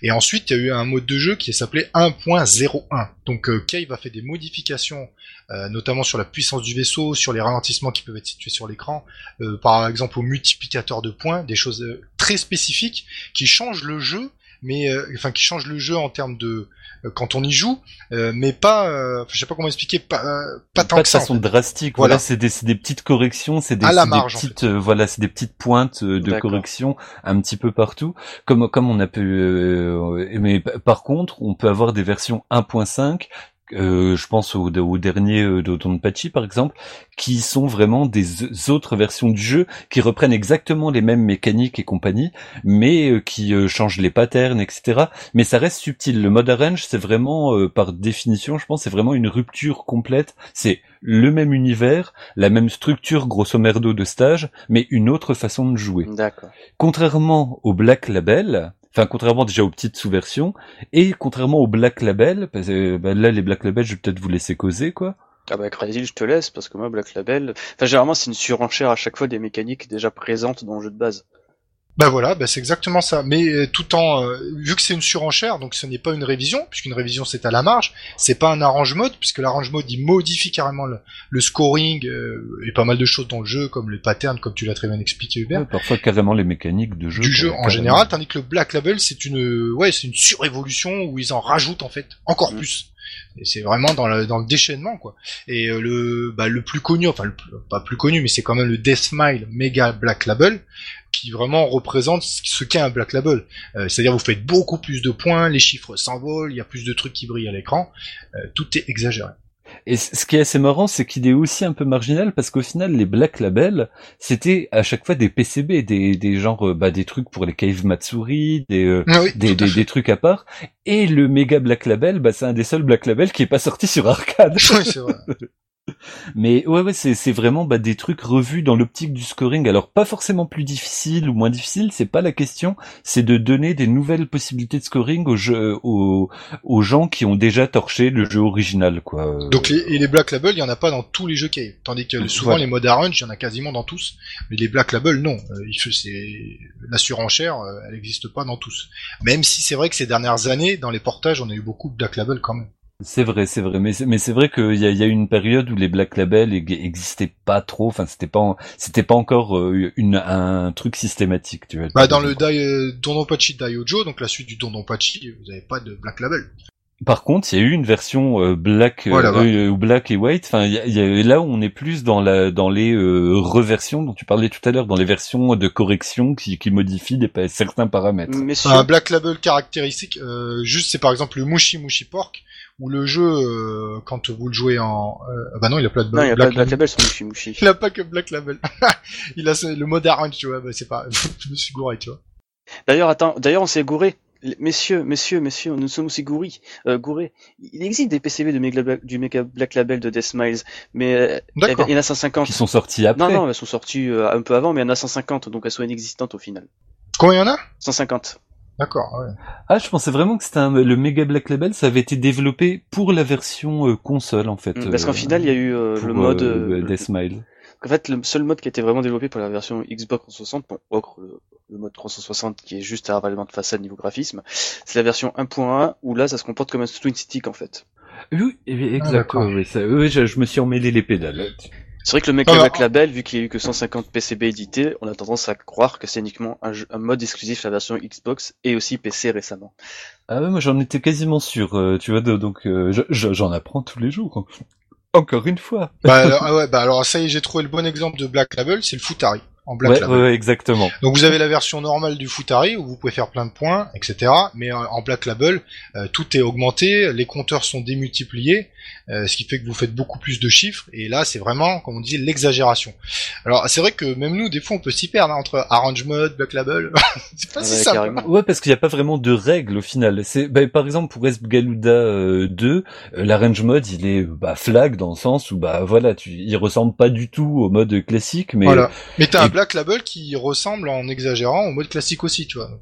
et ensuite il y a eu un mode de jeu qui s'appelait 1.01. Donc euh, Cave a fait des modifications, euh, notamment sur la puissance du vaisseau, sur les ralentissements qui peuvent être situés sur l'écran, euh, par exemple au multiplicateur de points, des choses euh, très spécifiques qui changent le jeu, mais euh, enfin qui changent le jeu en termes de euh, quand on y joue, euh, mais pas, euh, je sais pas comment expliquer, pas, euh, pas tant
pas
que
de
ça. en
façon
fait.
drastique.
Voilà.
Voilà, c'est des, c'est des petites corrections, c'est des,
en
petites, euh, voilà, c'est des petites pointes de correction un petit peu partout. Comme comme on a pu, euh, mais par contre, on peut avoir des versions 1.5. euh, je pense au, au dernier euh, de par exemple, qui sont vraiment des autres versions du jeu qui reprennent exactement les mêmes mécaniques et compagnie, mais euh, qui euh, changent les patterns, etc. Mais ça reste subtil. Le mode arrange, c'est vraiment, euh, par définition, je pense, c'est vraiment une rupture complète. C'est le même univers, la même structure grosso merdo de stage, mais une autre façon de jouer.
D'accord.
Contrairement au Black Label, enfin contrairement déjà aux petites sous-versions, et contrairement au Black Label, parce que bah, là les Black Label, je vais peut-être vous laisser causer quoi.
Ah bah Crazy, je te laisse parce que moi Black Label, enfin généralement c'est une surenchère à chaque fois des mécaniques déjà présentes dans le jeu de base.
Bah voilà, bah c'est exactement ça. Mais euh, tout en euh, vu que c'est une surenchère, donc ce n'est pas une révision, puisqu'une révision c'est à la marge. C'est pas un arrange mode, puisque l'arrange mode il modifie carrément le, scoring euh, et pas mal de choses dans le jeu, comme les patterns, comme tu l'as très bien expliqué Hubert.
parfois carrément les mécaniques de jeu.
Du jeu en général, tandis que le Black Label c'est une ouais c'est une surévolution où ils en rajoutent en fait encore mm. plus. C'est vraiment dans le, déchaînement quoi. Et le bah, le plus connu, enfin pas plus connu, mais c'est quand même le Death Smile Mega Black Label qui vraiment représente ce qu'est un Black Label. Euh, c'est-à-dire vous faites beaucoup plus de points, les chiffres s'envolent, il y a plus de trucs qui brillent à l'écran, euh, tout est exagéré.
Et ce qui est assez marrant, c'est qu'il est aussi un peu marginal parce qu'au final, les Black Label, c'était à chaque fois des PCB, des, des genres, euh, bah, des trucs pour les Cave Matsuri, des, ah des, des, trucs à part. Et le méga Black Label, bah, c'est un des seuls Black Label qui est pas sorti sur arcade. <laughs>
Oui, c'est vrai. <laughs>
Mais ouais, ouais, c'est, c'est vraiment bah, des trucs revus dans l'optique du scoring. Alors pas forcément plus difficile ou moins difficile, c'est pas la question. C'est de donner des nouvelles possibilités de scoring aux, jeux, aux, aux gens qui ont déjà torché le jeu original, quoi.
Donc les, et les Black Label, il y en a pas dans tous les jeux Cave. Tandis que souvent les modes Arrange, il y en a quasiment dans tous. Mais les Black Label, non. Euh, c'est la surenchère, euh, elle n'existe pas dans tous. Même si c'est vrai que ces dernières années, dans les portages, on a eu beaucoup de Black Label quand même.
C'est vrai, c'est vrai, mais c'est, mais c'est vrai qu'il y a, y a eu une période où les Black Label existaient pas trop, enfin c'était pas, c'était pas encore euh, une, un truc systématique, tu vois.
Bah dans le Dai, euh, Dondonpachi Daiojo, donc la suite du Dondonpachi, vous avez pas de Black Label.
Par contre, il y a eu une version euh, black euh, ou black et white. Enfin, y y là où on est plus dans la dans les reversions dont tu parlais tout à l'heure, dans les versions de correction qui, qui modifient des, certains paramètres.
Un black label caractéristique, juste c'est par exemple le Mushi Mushi Pork ou le jeu euh, quand vous le jouez en euh, bah non il a pas de,
non, il a Black, pas de Black Label sur Mushi Mushi. <laughs>
il a pas que Black Label. <laughs> il a le mode arrange tu vois, bah, c'est pas <laughs> je me suis gouré tu vois.
D'ailleurs attends, d'ailleurs on s'est gouré. Messieurs, messieurs, messieurs, nous sommes aussi gourés. Euh, gourés. Il existe des PCB de Mega du Mega Black Label de Death Smiles, mais euh, il y en a 150.
Qui sont sortis après.
Non, non, elles sont sorties euh, un peu avant, mais il y en a 150, donc elles sont inexistantes au final.
Combien il y en a?
150.
D'accord, ouais.
Ah, je pensais vraiment que c'était un... le Mega Black Label, ça avait été développé pour la version euh, console en fait.
Mm, parce qu'en euh, final, il y a eu euh, le mode
Deathmile.
En fait, le seul mode qui a été vraiment développé pour la version Xbox 360, bon, ocre, le, mode 360 qui est juste un ravalement de façade niveau graphisme, c'est la version 1.1 où là, ça se comporte comme un twin stick en fait.
Oui, exactement. oui, oui, je, je, me suis emmêlé les pédales.
C'est vrai que le mec avec label, vu qu'il y a eu que 150 PCB édités, on a tendance à croire que c'est uniquement un, mode exclusif la version Xbox et aussi PC récemment.
Ah ouais, moi j'en étais quasiment sûr, euh, tu vois, donc euh, j'en apprends tous les jours. Encore une fois.
Bah <laughs> alors, ah ouais, bah alors ça y est, j'ai trouvé le bon exemple de Black Label, c'est le Futari en Black
Label. Ouais, exactement.
Donc vous avez la version normale du Futari où vous pouvez faire plein de points, etc. Mais en Black Label, euh, tout est augmenté, les compteurs sont démultipliés euh, ce qui fait que vous faites beaucoup plus de chiffres, et là c'est vraiment, comme on dit, l'exagération. Alors c'est vrai que même nous, des fois, on peut s'y perdre hein, entre Arrange Mode, Black Label, <laughs> c'est pas si simple.
Ouais, parce qu'il n'y a pas vraiment de règles au final. C'est, bah, par exemple, pour Esgaluda euh, 2, euh, l'Arrange Mode, il est bah, flag dans le sens où, bah voilà, tu, il ressemble pas du tout au mode classique, mais...
Voilà. Mais t'as un Black Label qui ressemble en exagérant au mode classique aussi, tu vois.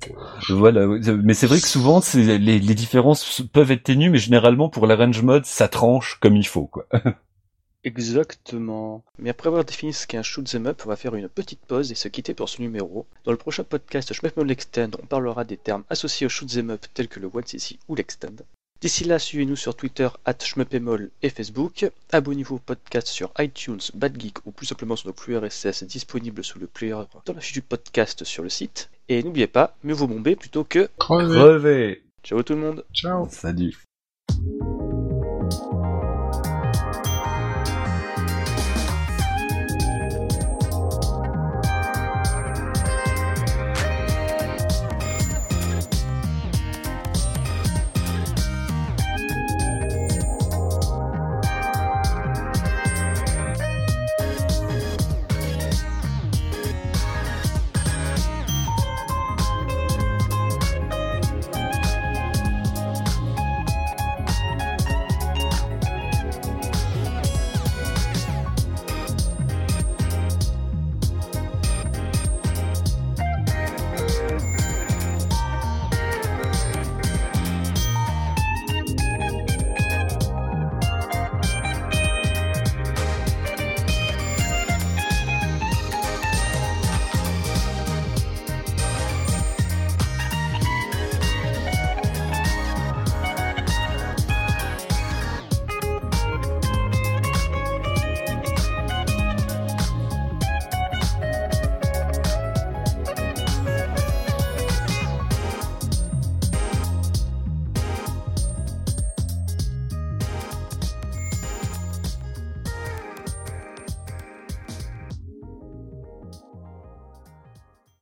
Voilà, mais c'est vrai que souvent, les, les différences peuvent être ténues, mais généralement, pour l'Arrange Mode, ça tranche comme il faut, quoi. <laughs>
Exactement. Mais après avoir défini ce qu'est un shoot them up, on va faire une petite pause et se quitter pour ce numéro. Dans le prochain podcast Schmeckmon Extend, on parlera des termes associés au shoot them up tels que le one cc ou l'extend. D'ici là, suivez-nous sur Twitter, at et Facebook. Abonnez-vous au podcast sur iTunes, BadGeek ou plus simplement sur nos flux RSS disponibles sous le player dans la fiche du podcast sur le site. Et n'oubliez pas, mieux vous bomber plutôt que
crever.
Ciao tout le monde.
Ciao.
Salut.